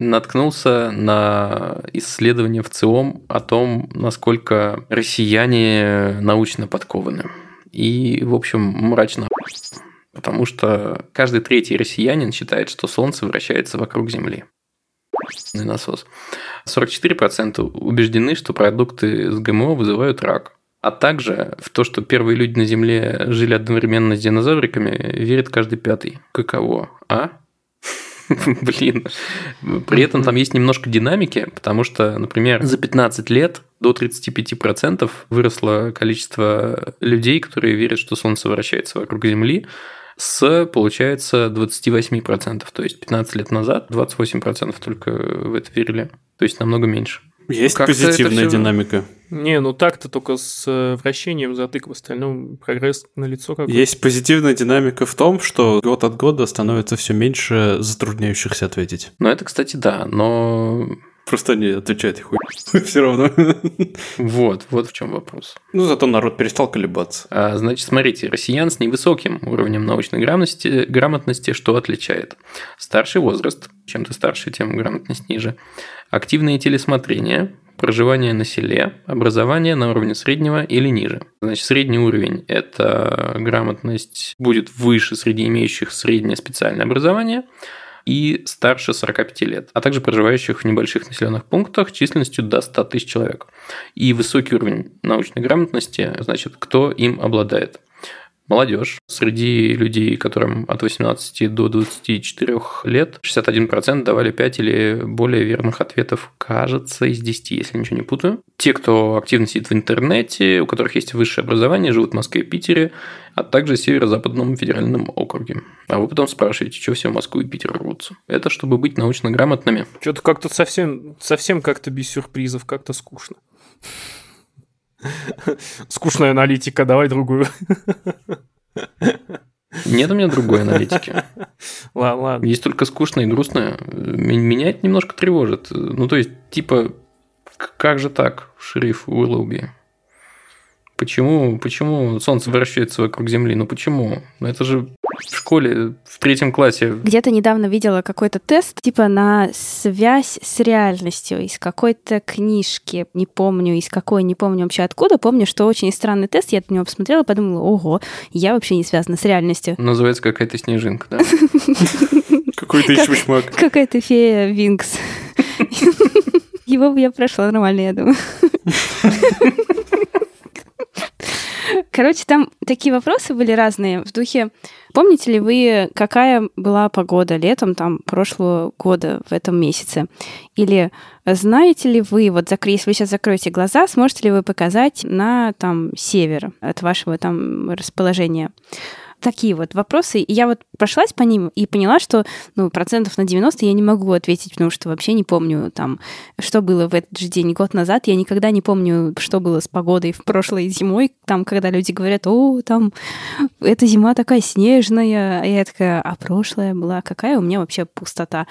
Speaker 4: Наткнулся на исследование в ЦИОМ о том, насколько россияне научно подкованы. И, в общем, мрачно. Потому что каждый третий россиянин считает, что Солнце вращается вокруг Земли. насос. 44% убеждены, что продукты с ГМО вызывают рак. А также в то, что первые люди на Земле жили одновременно с динозавриками, верит каждый пятый. Каково, а? Блин. При этом там есть немножко динамики, потому что, например, за 15 лет до 35% выросло количество людей, которые верят, что Солнце вращается вокруг Земли, с, получается, 28%. То есть 15 лет назад 28% только в это верили. То есть намного меньше.
Speaker 1: Есть как позитивная все... динамика.
Speaker 3: Не, ну так-то только с э, вращением затык, в остальном прогресс на лицо как
Speaker 1: Есть позитивная динамика в том, что год от года становится все меньше затрудняющихся ответить.
Speaker 4: Ну, это, кстати, да, но
Speaker 1: Просто не отвечают хуй. Все равно.
Speaker 4: Вот, вот в чем вопрос.
Speaker 1: Ну, зато народ перестал колебаться.
Speaker 4: А, значит, смотрите, россиян с невысоким уровнем научной грамотности, грамотности что отличает? Старший возраст, чем ты старше, тем грамотность ниже. Активное телесмотрение, проживание на селе, образование на уровне среднего или ниже. Значит, средний уровень – это грамотность будет выше среди имеющих среднее специальное образование – и старше 45 лет, а также проживающих в небольших населенных пунктах численностью до 100 тысяч человек. И высокий уровень научной грамотности, значит, кто им обладает молодежь. Среди людей, которым от 18 до 24 лет, 61% давали 5 или более верных ответов, кажется, из 10, если ничего не путаю. Те, кто активно сидит в интернете, у которых есть высшее образование, живут в Москве и Питере, а также в Северо-Западном федеральном округе. А вы потом спрашиваете, что все в Москву и Питер рвутся. Это чтобы быть научно грамотными.
Speaker 3: Что-то как-то совсем, совсем как-то без сюрпризов, как-то скучно. Скучная аналитика, давай другую.
Speaker 4: Нет у меня другой аналитики.
Speaker 3: Ладно, ладно.
Speaker 4: Есть только скучная и грустная. Меня это немножко тревожит. Ну, то есть, типа, как же так, шериф Уиллоуби? Почему, почему Солнце вращается вокруг Земли? Ну почему? Ну это же в школе в третьем классе.
Speaker 2: Где-то недавно видела какой-то тест, типа на связь с реальностью из какой-то книжки. Не помню, из какой, не помню вообще откуда. Помню, что очень странный тест. Я на него посмотрела и подумала, ого, я вообще не связана с реальностью.
Speaker 4: Называется какая-то снежинка, да?
Speaker 1: Какой-то чмышмак.
Speaker 2: Какая-то фея Винкс. Его бы я прошла нормально, я думаю. Короче, там такие вопросы были разные в духе. Помните ли вы, какая была погода летом там прошлого года в этом месяце? Или знаете ли вы, вот если вы сейчас закроете глаза, сможете ли вы показать на там север от вашего там расположения? Такие вот вопросы. И я вот прошлась по ним и поняла, что ну, процентов на 90 я не могу ответить, потому что вообще не помню там, что было в этот же день год назад. Я никогда не помню, что было с погодой в прошлой зимой, там, когда люди говорят, о, там, эта зима такая снежная. А я такая, а прошлая была какая у меня вообще пустота.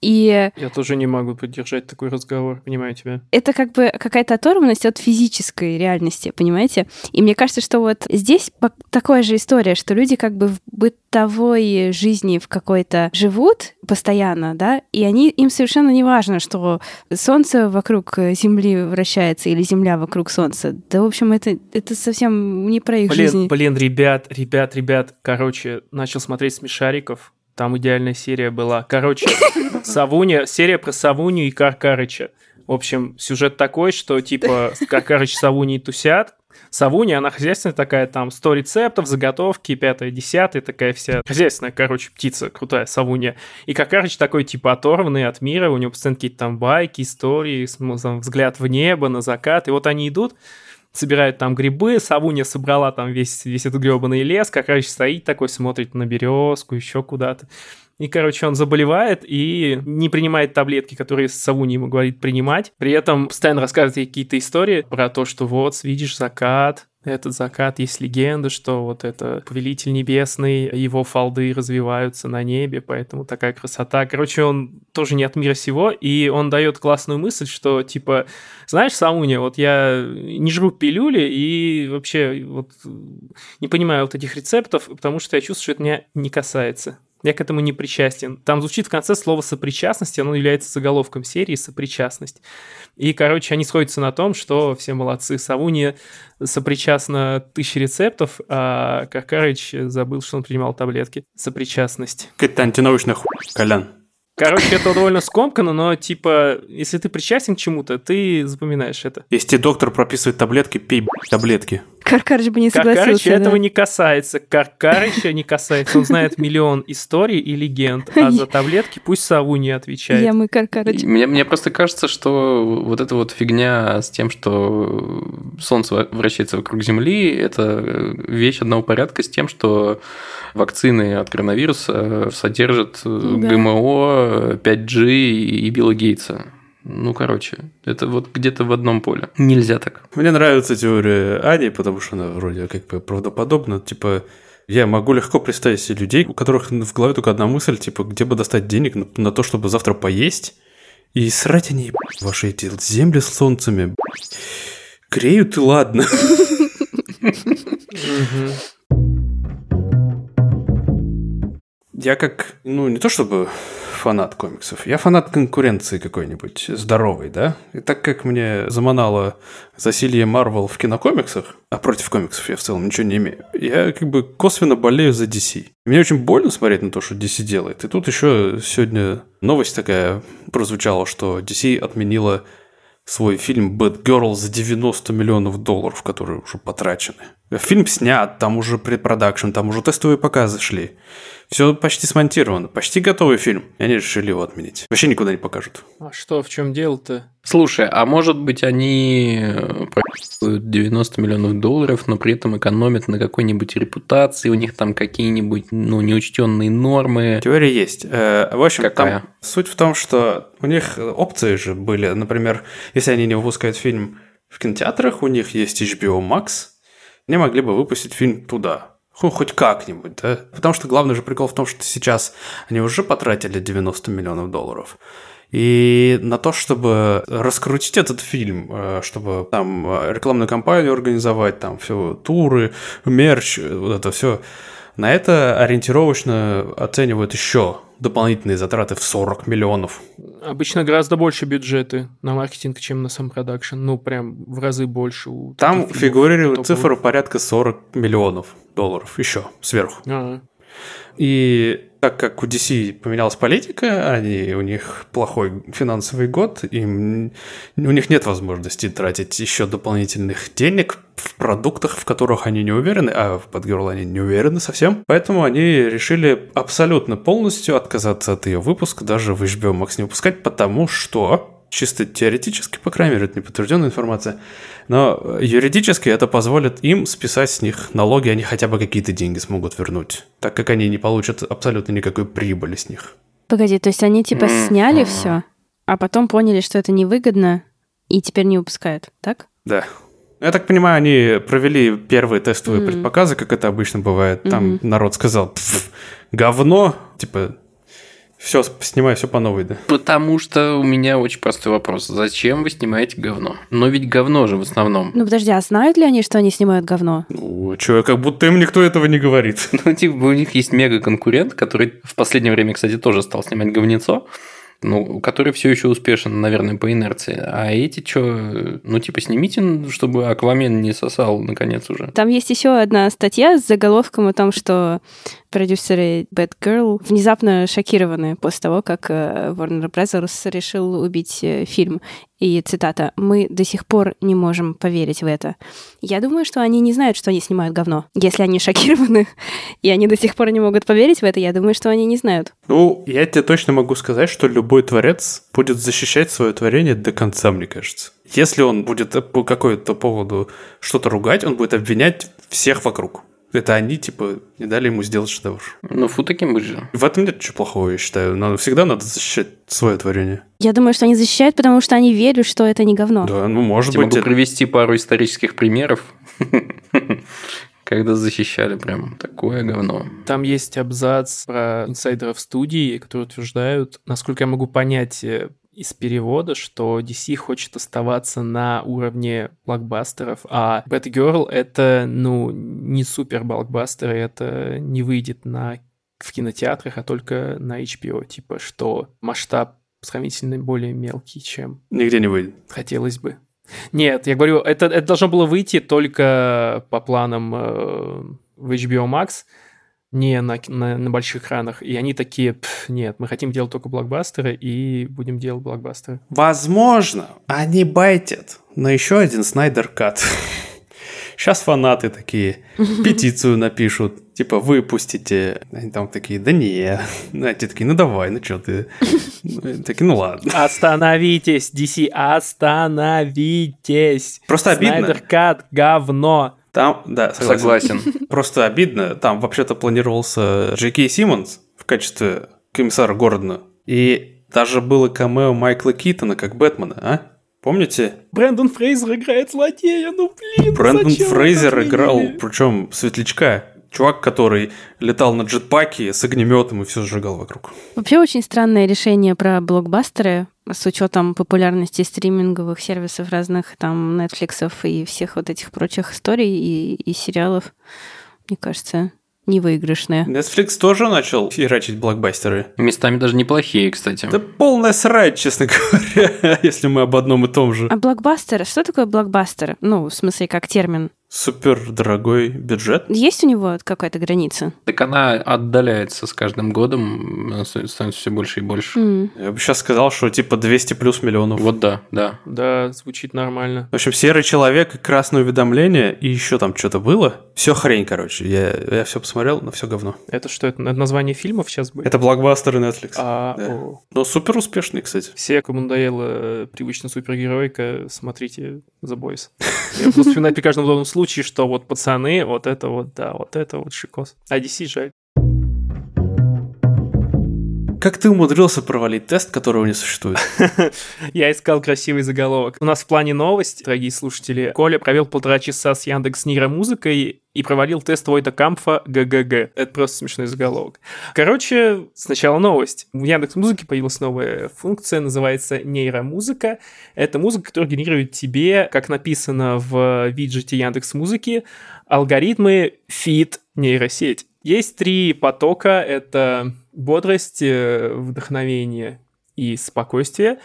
Speaker 2: И...
Speaker 3: Я тоже не могу поддержать такой разговор, понимаю тебя.
Speaker 2: Это как бы какая-то оторванность от физической реальности, понимаете? И мне кажется, что вот здесь такая же история, что люди как бы в бытовой жизни в какой-то живут постоянно, да, и они, им совершенно не важно, что Солнце вокруг Земли вращается или Земля вокруг Солнца. Да, в общем, это, это совсем не про их
Speaker 3: блин,
Speaker 2: жизнь.
Speaker 3: Блин, ребят, ребят, ребят, короче, начал смотреть «Смешариков», там идеальная серия была. Короче, Савуня, серия про Савуню и Каркарыча. В общем, сюжет такой, что типа Каркарыч с Савуней тусят, Савуня, она хозяйственная такая, там, 100 рецептов, заготовки, пятая, десятая, такая вся хозяйственная, короче, птица крутая, Савуня. И Какарыч такой, типа, оторванный от мира, у него постоянно какие-то там байки, истории, взгляд в небо, на закат, и вот они идут, собирают там грибы, Савуня собрала там весь, весь этот гребаный лес, как раз стоит такой, смотрит на березку, еще куда-то. И, короче, он заболевает и не принимает таблетки, которые Савуни ему говорит принимать. При этом постоянно рассказывает какие-то истории про то, что вот, видишь закат, этот закат есть легенда, что вот это повелитель небесный, его фалды развиваются на небе, поэтому такая красота. Короче, он тоже не от мира сего, и он дает классную мысль, что типа, знаешь, Сауня, вот я не жру пилюли и вообще вот не понимаю вот этих рецептов, потому что я чувствую, что это меня не касается я к этому не причастен. Там звучит в конце слово «сопричастность», оно является заголовком серии «Сопричастность». И, короче, они сходятся на том, что все молодцы. Савуни сопричастна тысячи рецептов, а Каркарыч забыл, что он принимал таблетки. Сопричастность.
Speaker 1: Какая-то антинаучная хуйня, Колян.
Speaker 3: Короче, это довольно скомкано, но типа, если ты причастен к чему-то, ты запоминаешь это.
Speaker 1: Если тебе доктор прописывает таблетки, пей таблетки.
Speaker 2: Каркарыч бы не согласился.
Speaker 3: Каркарыча
Speaker 2: да.
Speaker 3: этого не касается. Каркарыча не касается. Он знает миллион историй и легенд, а за таблетки пусть сову не отвечает.
Speaker 2: Я мы Каркарыч.
Speaker 4: Мне, мне просто кажется, что вот эта вот фигня с тем, что Солнце вращается вокруг Земли, это вещь одного порядка с тем, что вакцины от коронавируса содержат э,
Speaker 2: Да.
Speaker 4: ГМО, 5G и Билла Гейтса. Ну, короче, это вот где-то в одном поле. Нельзя так.
Speaker 1: Мне нравится теория Ани, потому что она вроде как бы правдоподобна. Типа, я могу легко представить себе людей, у которых в голове только одна мысль, типа, где бы достать денег на, на то, чтобы завтра поесть. И срать они, ваши эти земли с солнцами. Греют и ладно. Я как, ну, не то чтобы фанат комиксов, я фанат конкуренции какой-нибудь, здоровой, да? И так как мне заманало засилье Марвел в кинокомиксах, а против комиксов я в целом ничего не имею, я как бы косвенно болею за DC. Мне очень больно смотреть на то, что DC делает. И тут еще сегодня новость такая прозвучала, что DC отменила свой фильм Bad Girl за 90 миллионов долларов, которые уже потрачены. Фильм снят, там уже предпродакшн, там уже тестовые показы шли. Все почти смонтировано, почти готовый фильм. И они решили его отменить. Вообще никуда не покажут.
Speaker 3: А что, в чем дело-то?
Speaker 4: Слушай, а может быть они э, проебывают 90 миллионов долларов, но при этом экономят на какой-нибудь репутации, у них там какие-нибудь ну, неучтенные нормы.
Speaker 1: Теория есть. Э, В общем,
Speaker 4: Какая?
Speaker 1: там суть в том, что у них опции же были. Например, если они не выпускают фильм в кинотеатрах, у них есть HBO Max, они могли бы выпустить фильм туда. Ну, хоть как-нибудь, да? Потому что главный же прикол в том, что сейчас они уже потратили 90 миллионов долларов. И на то, чтобы раскрутить этот фильм, э, чтобы там э, рекламную кампанию организовать, там все туры, мерч, вот это все, на это ориентировочно оценивают еще дополнительные затраты в 40 миллионов.
Speaker 3: Обычно гораздо больше бюджеты на маркетинг, чем на сам продакшн. Ну, прям в разы больше. У
Speaker 1: Там
Speaker 3: топовых.
Speaker 1: цифра порядка 40 миллионов долларов еще сверху.
Speaker 3: А,
Speaker 1: И так как у DC поменялась политика, они, у них плохой финансовый год, им, у них нет возможности тратить еще дополнительных денег в продуктах, в которых они не уверены, а в Bad они не уверены совсем. Поэтому они решили абсолютно полностью отказаться от ее выпуска, даже в HBO Max не выпускать, потому что чисто теоретически, по крайней мере, это не подтвержденная информация, но юридически это позволит им списать с них налоги, они хотя бы какие-то деньги смогут вернуть, так как они не получат абсолютно никакой прибыли с них.
Speaker 2: Погоди, то есть они типа сняли все, а потом поняли, что это невыгодно, и теперь не выпускают, так?
Speaker 1: Да. Я так понимаю, они провели первые тестовые
Speaker 2: Мгм.
Speaker 1: предпоказы, как это обычно бывает. Там
Speaker 2: Мгм.
Speaker 1: народ сказал, «Пф, говно, типа, все, снимай все по новой, да.
Speaker 4: Потому что у меня очень простой вопрос. Зачем вы снимаете говно? Но ведь говно же в основном.
Speaker 2: Ну подожди, а знают ли они, что они снимают говно?
Speaker 1: Ну, чё, как будто им никто этого не говорит.
Speaker 4: Ну, типа, у них есть мега-конкурент, который в последнее время, кстати, тоже стал снимать говнецо, ну, который все еще успешен, наверное, по инерции. А эти что, ну, типа, снимите, чтобы Аквамен не сосал, наконец, уже.
Speaker 2: Там есть еще одна статья с заголовком о том, что продюсеры Bad Girl внезапно шокированы после того, как э, Warner Bros. решил убить э, фильм. И цитата «Мы до сих пор не можем поверить в это». Я думаю, что они не знают, что они снимают говно. Если они шокированы, и они до сих пор не могут поверить в это, я думаю, что они не знают.
Speaker 1: Ну, я тебе точно могу сказать, что любой творец будет защищать свое творение до конца, мне кажется. Если он будет по какому-то поводу что-то ругать, он будет обвинять всех вокруг. Это они, типа, не дали ему сделать шедевр.
Speaker 4: Ну, фу таким быть же.
Speaker 1: В этом нет ничего плохого, я считаю. Надо, всегда надо защищать свое творение.
Speaker 2: Я думаю, что они защищают, потому что они верят, что это не говно.
Speaker 1: Да, ну, может
Speaker 4: Я
Speaker 1: быть,
Speaker 4: могу
Speaker 1: это-
Speaker 4: привести пару исторических примеров, когда защищали прям такое говно.
Speaker 3: Там есть абзац про инсайдеров студии, которые утверждают, насколько я могу понять э, из перевода, что DC хочет оставаться на уровне блокбастеров, а Batgirl — это, ну, не супер блокбастер, это не выйдет на в кинотеатрах, а только на HBO, типа, что масштаб сравнительно более мелкий, чем
Speaker 1: нигде не выйдет.
Speaker 3: хотелось бы. Нет, я говорю, это, это должно было выйти только по планам э, в HBO Max, Не, на, на, на больших экранах. И они такие, нет, мы хотим делать только блокбастеры и будем делать блокбастеры.
Speaker 1: Возможно, они байтят на еще один Снайдер Кат. Сейчас фанаты такие петицию напишут, типа выпустите. Они там такие, да не. Знаете, такие, ну давай, ну что ты. Такие, ну ладно.
Speaker 3: Остановитесь, DC, остановитесь.
Speaker 1: Просто обидно.
Speaker 3: Снайдер Кат, говно.
Speaker 1: Там, да,
Speaker 4: согласен.
Speaker 1: согласен. Просто обидно. Там вообще-то планировался Джей Кей Симмонс в качестве комиссара Гордона. И даже было камео Майкла Китона как Бэтмена, а? Помните?
Speaker 3: Брэндон Фрейзер играет злодея, ну блин,
Speaker 1: Брэндон
Speaker 3: зачем
Speaker 1: Фрейзер играл, причем светлячка. Чувак, который летал на джетпаке с огнеметом и все сжигал вокруг.
Speaker 2: Вообще очень странное решение про блокбастеры с учетом популярности стриминговых сервисов разных, там, Netflix и всех вот этих прочих историй и, и сериалов. Мне кажется, невыигрышное.
Speaker 1: Netflix тоже начал херачить блокбастеры.
Speaker 4: Местами даже неплохие, кстати.
Speaker 1: Да полная срать, честно говоря, если мы об одном и том же.
Speaker 2: А блокбастер? Что такое блокбастер? Ну, в смысле, как термин.
Speaker 1: Супер дорогой бюджет.
Speaker 2: Есть у него какая-то граница?
Speaker 4: Так она отдаляется с каждым годом, становится все больше и больше.
Speaker 2: М.
Speaker 1: Я бы сейчас сказал, что типа 200 плюс миллионов.
Speaker 4: Вот да, да.
Speaker 3: Да, звучит нормально.
Speaker 1: В общем, серый человек, и красное уведомление, и еще там что-то было. Все хрень, короче. Я, я все посмотрел, но все говно.
Speaker 3: Это что, это название фильмов сейчас будет?
Speaker 1: Это блокбастеры Netflix.
Speaker 3: А,
Speaker 1: да.
Speaker 3: о.
Speaker 1: Но супер успешный, кстати.
Speaker 3: Все, кому надоела э, привычная супергеройка, смотрите The Boys. Я буду вспоминать при каждом удобном случае, что вот пацаны, вот это вот, да, вот это вот шикос. А DC жаль.
Speaker 1: Как ты умудрился провалить тест, которого не существует?
Speaker 3: Я искал красивый заголовок. У нас в плане новость, дорогие слушатели, Коля провел полтора часа с Яндекс нейромузыкой и провалил тест Войта Кампфа ГГГ. Это просто смешной заголовок. Короче, сначала новость. В Яндекс Музыке появилась новая функция, называется нейромузыка. Это музыка, которая генерирует тебе, как написано в виджете Яндекс Музыки, алгоритмы feat. нейросеть. Есть три потока. Это бодрость, э, вдохновение и спокойствие.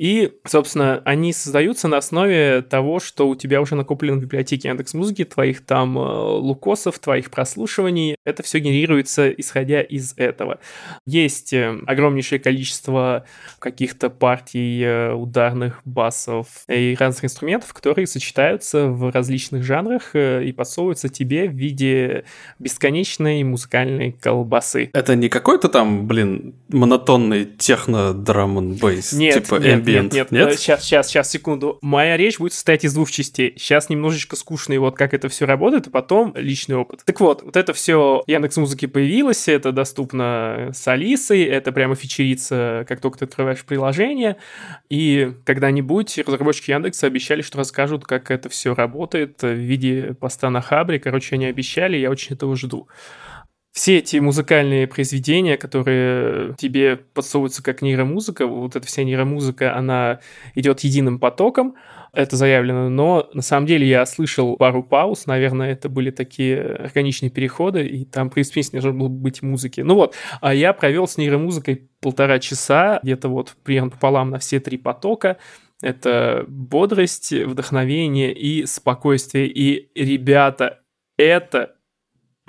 Speaker 3: И, собственно, они создаются на основе того, что у тебя уже накоплено в библиотеке Яндекс Музыки, твоих там э, лайкосов, твоих прослушиваний. Это все генерируется, исходя из этого. Есть э, огромнейшее количество каких-то партий э, ударных басов и разных инструментов, которые сочетаются в различных жанрах и подсовываются тебе в виде бесконечной музыкальной колбасы.
Speaker 1: Это не какой-то там, блин, монотонный техно драм бейс
Speaker 3: Нет,
Speaker 1: типа
Speaker 3: нет,
Speaker 1: ambient?
Speaker 3: нет, нет, Сейчас, сейчас, сейчас, секунду. Моя речь будет состоять из двух частей. Сейчас немножечко скучно, и вот как это все работает, и потом личный опыт. Так вот, вот это все Яндекс Музыки появилось, это доступно с Алисой, это прямо фичерится, как только ты открываешь приложение, и когда-нибудь разработчики Яндекса обещали, что расскажут, как это все работает в виде поста на Хабре. Короче, они обещали, я очень этого жду все эти музыкальные произведения, которые тебе подсовываются как нейромузыка, вот эта вся нейромузыка, она идет единым потоком, это заявлено, но на самом деле я слышал пару пауз, наверное, это были такие органичные переходы, и там, в принципе, не должно было быть музыки. Ну вот, а я провел с нейромузыкой полтора часа, где-то вот примерно пополам на все три потока, это бодрость, вдохновение и спокойствие. И, ребята, это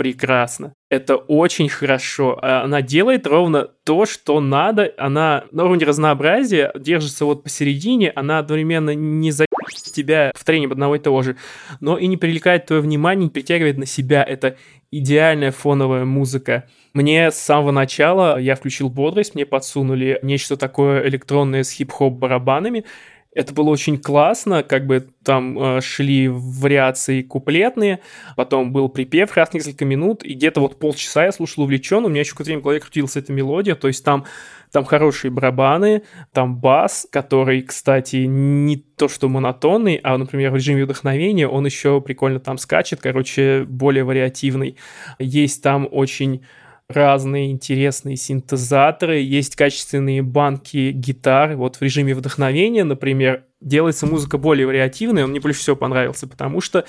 Speaker 3: прекрасно. Это очень хорошо. Она делает ровно то, что надо. Она на уровне разнообразия держится вот посередине. Она одновременно не за тебя повторением одного и того же, но и не привлекает твое внимание, не притягивает на себя. Это идеальная фоновая музыка. Мне с самого начала я включил бодрость, мне подсунули нечто такое электронное с хип-хоп барабанами. Это было очень классно, как бы там э, шли вариации куплетные, потом был припев раз несколько минут, и где-то вот полчаса я слушал увлеченно, у меня еще какое-то время в голове крутилась эта мелодия, то есть там, там хорошие барабаны, там бас, который, кстати, не то что монотонный, а, например, в режиме вдохновения он еще прикольно там скачет, короче, более вариативный. Есть там очень разные интересные синтезаторы, есть качественные банки гитар. Вот в режиме вдохновения, например, делается музыка более вариативная, он мне больше всего понравился, потому что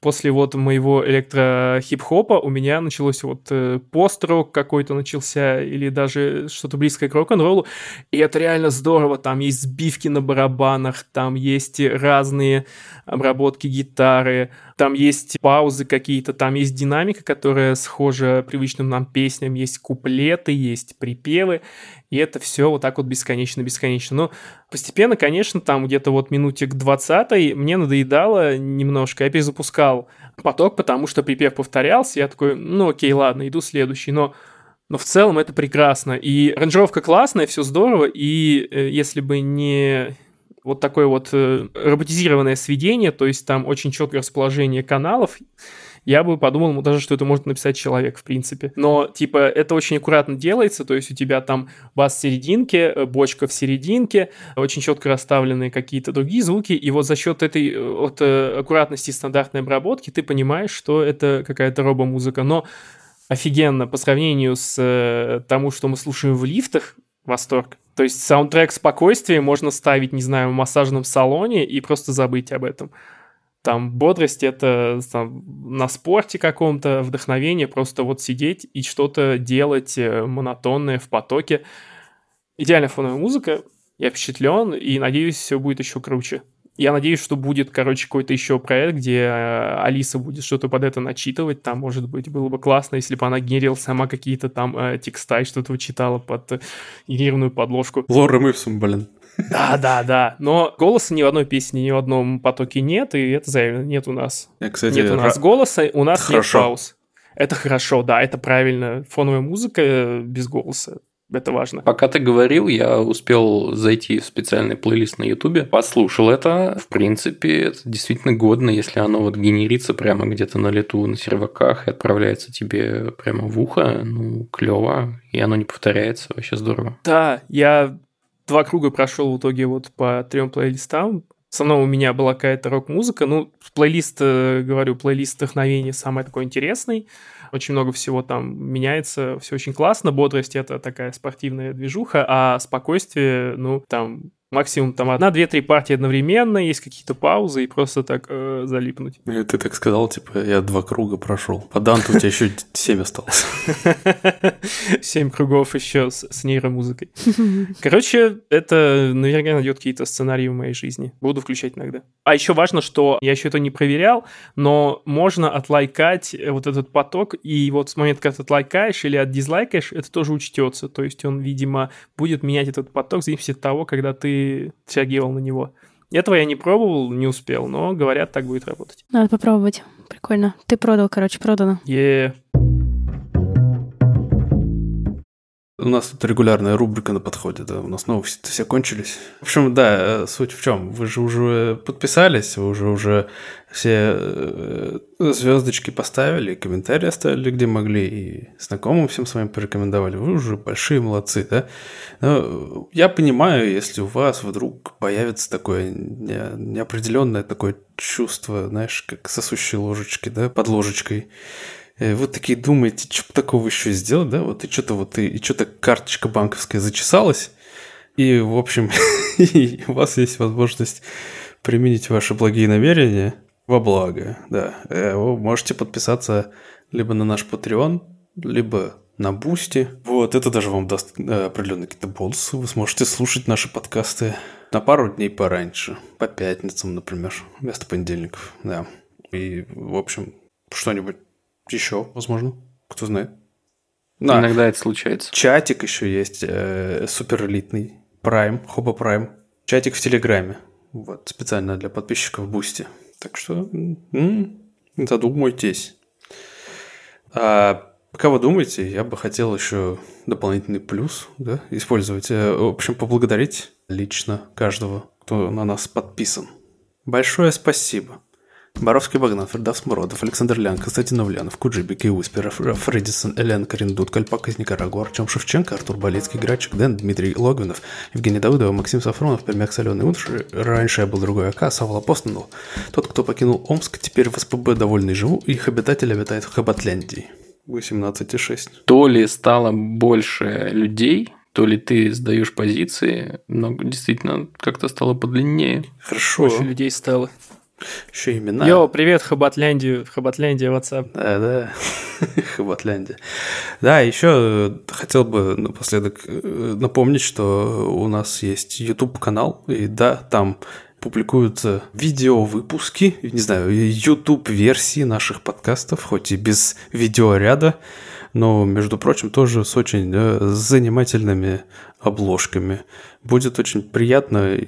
Speaker 3: после вот моего электро-хип-хопа у меня началось вот э, пост-рок какой-то начался, или даже что-то близкое к рок-н-роллу, и это реально здорово, там есть сбивки на барабанах, там есть разные обработки гитары, там есть паузы какие-то, там есть динамика, которая схожа привычным нам песням, есть куплеты, есть припевы, и это все вот так вот бесконечно-бесконечно. Но постепенно, конечно, там где-то вот минутик 20 мне надоедало немножко, я перезапускал поток, потому что припев повторялся, я такой, ну окей, ладно, иду следующий, но но в целом это прекрасно. И ранжировка классная, все здорово. И э, если бы не вот такое вот э, роботизированное сведение, то есть там очень четкое расположение каналов, я бы подумал даже, что это может написать человек, в принципе. Но, типа, это очень аккуратно делается, то есть у тебя там бас в серединке, э, бочка в серединке, очень четко расставлены какие-то другие звуки, и вот за счет этой э, вот, аккуратности стандартной обработки ты понимаешь, что это какая-то робо-музыка. Но офигенно по сравнению с тому, что мы слушаем в лифтах, восторг. То есть саундтрек спокойствия можно ставить, не знаю, в массажном салоне и просто забыть об этом. Там бодрость это там, на спорте каком-то, вдохновение, просто вот сидеть и что-то делать э, монотонное в потоке. Идеальная фоновая музыка, я впечатлен и надеюсь, все будет еще круче. Я надеюсь, что будет, короче, какой-то еще проект, где э, Алиса будет что-то под это начитывать. Там, может быть, было бы классно, если бы она генерила сама какие-то там э, текста и что-то вычитала под э, генерированную подложку.
Speaker 1: Лора Мывсом, блин.
Speaker 3: Да, да, да. Но голоса ни в одной песне, ни в одном потоке нет, и это заявлено. Нет у нас.
Speaker 1: Я, кстати,
Speaker 3: нет у нас голоса, у нас
Speaker 1: хорошо.
Speaker 3: нет пауз. Это хорошо, да, это правильно. Фоновая музыка э, без голоса. Это важно.
Speaker 4: Пока ты говорил, я успел зайти в специальный плейлист на Ютубе, послушал это. В принципе, это действительно годно, если оно вот генерится прямо где-то на лету на серваках и отправляется тебе прямо в ухо. Ну, клево, и оно не повторяется. Вообще здорово.
Speaker 3: Да, я два круга прошел в итоге вот по трем плейлистам. В основном у меня была какая-то рок-музыка. Ну, плейлист, э, говорю, плейлист вдохновения самый такой интересный. Очень много всего там меняется, все очень классно. Бодрость — это такая спортивная движуха, а спокойствие, ну, там максимум там одна, две, три партии одновременно, есть какие-то паузы и просто так э, залипнуть.
Speaker 1: И ты так сказал, типа, я два круга прошел. По Данту у тебя еще семь осталось.
Speaker 3: Семь кругов еще с, с нейромузыкой. Короче, это наверняка найдет какие-то сценарии в моей жизни. Буду включать иногда. А еще важно, что я еще это не проверял, но можно отлайкать вот этот поток, и вот с момента, когда ты отлайкаешь или отдизлайкаешь, это тоже учтется. То есть он, видимо, будет менять этот поток в зависимости от того, когда ты тягивал на него. Этого я не пробовал, не успел, но говорят, так будет работать.
Speaker 2: Надо попробовать. Прикольно. Ты продал, короче, продано.
Speaker 3: Е.
Speaker 1: У нас тут регулярная рубрика на подходе, да, у нас новости все кончились. В общем, да, э, суть в чем? Вы же уже подписались, вы уже уже все э, звездочки поставили, комментарии оставили, где могли, и знакомым всем с вами порекомендовали. Вы уже большие молодцы, да? Но я понимаю, если у вас вдруг появится такое неопределенное такое чувство, знаешь, как сосущей ложечки, да, под ложечкой, вы такие думаете, что такого еще сделать, да? Вот и что-то вот и, и что-то карточка банковская зачесалась, и, в общем, у вас есть возможность применить ваши благие намерения во благо, да. Э, вы можете подписаться либо на наш Patreon, либо на Бусти. Вот, это даже вам даст э, определенные какие-то бонусы. Вы сможете слушать наши подкасты на пару дней пораньше. По пятницам, например, вместо понедельников, да. И, в общем, что-нибудь еще, возможно. Кто знает.
Speaker 4: Да. Иногда это случается.
Speaker 1: Чатик еще есть, э, супер элитный. Прайм, Хоба Прайм. Чатик в Телеграме. Вот, специально для подписчиков Бусти. Так что м-м, задумайтесь. А пока вы думаете, я бы хотел еще дополнительный плюс да, использовать. Э, в общем, поблагодарить лично каждого, кто на нас подписан. Большое спасибо. Боровский Богдан, Фердас Муродов, Александр Лян, Константин Овлянов, Куджи, Кей Успер, Фредисон, Элен Кариндут, Кальпак из Никарагуа, Артем Шевченко, Артур Болецкий, Грачик, Дэн, Дмитрий Логвинов, Евгений Давыдова, Максим Сафронов, Пермяк Соленый Утр, раньше я был другой АК, Савол Апостолов. Тот, кто покинул Омск, теперь в СПБ довольный живу, их обитатель обитает в Хабатляндии. 18,6.
Speaker 4: То ли стало больше людей, то ли ты сдаешь позиции, но действительно как-то стало подлиннее.
Speaker 1: Хорошо.
Speaker 3: Больше людей стало.
Speaker 1: Еще имена.
Speaker 3: Йоу, привет, Хабатляндию, Хабатляндия, WhatsApp.
Speaker 1: Да, да. Хабатляндия. Да, еще хотел бы напоследок э, напомнить, что у нас есть YouTube-канал, и да, там публикуются видео-выпуски, не знаю, YouTube-версии наших подкастов, хоть и без видеоряда, но, между прочим, тоже с очень да, занимательными обложками. Будет очень приятно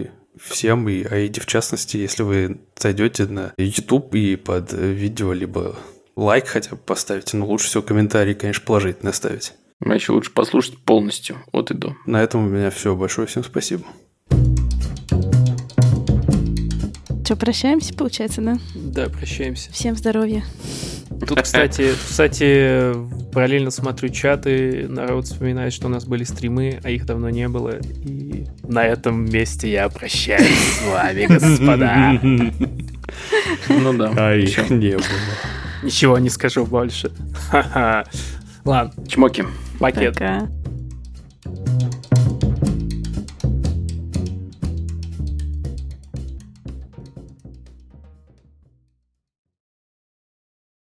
Speaker 1: всем, и Аиде в частности, если вы зайдете на YouTube и под видео либо лайк хотя бы поставите, но лучше всего комментарий, конечно, положительно оставить.
Speaker 4: А еще лучше послушать полностью от и до.
Speaker 1: На этом у меня все. Большое всем спасибо.
Speaker 2: Что, прощаемся, получается, да?
Speaker 3: Да, прощаемся.
Speaker 2: Всем здоровья.
Speaker 3: Тут, кстати, кстати, параллельно смотрю чаты, народ вспоминает, что у нас были стримы, а их давно не было. И на этом месте я прощаюсь с вами, господа.
Speaker 4: Ну да.
Speaker 1: А их не было.
Speaker 3: Ничего не скажу больше. Ладно,
Speaker 4: Чмоки.
Speaker 3: пакет.
Speaker 2: Пока.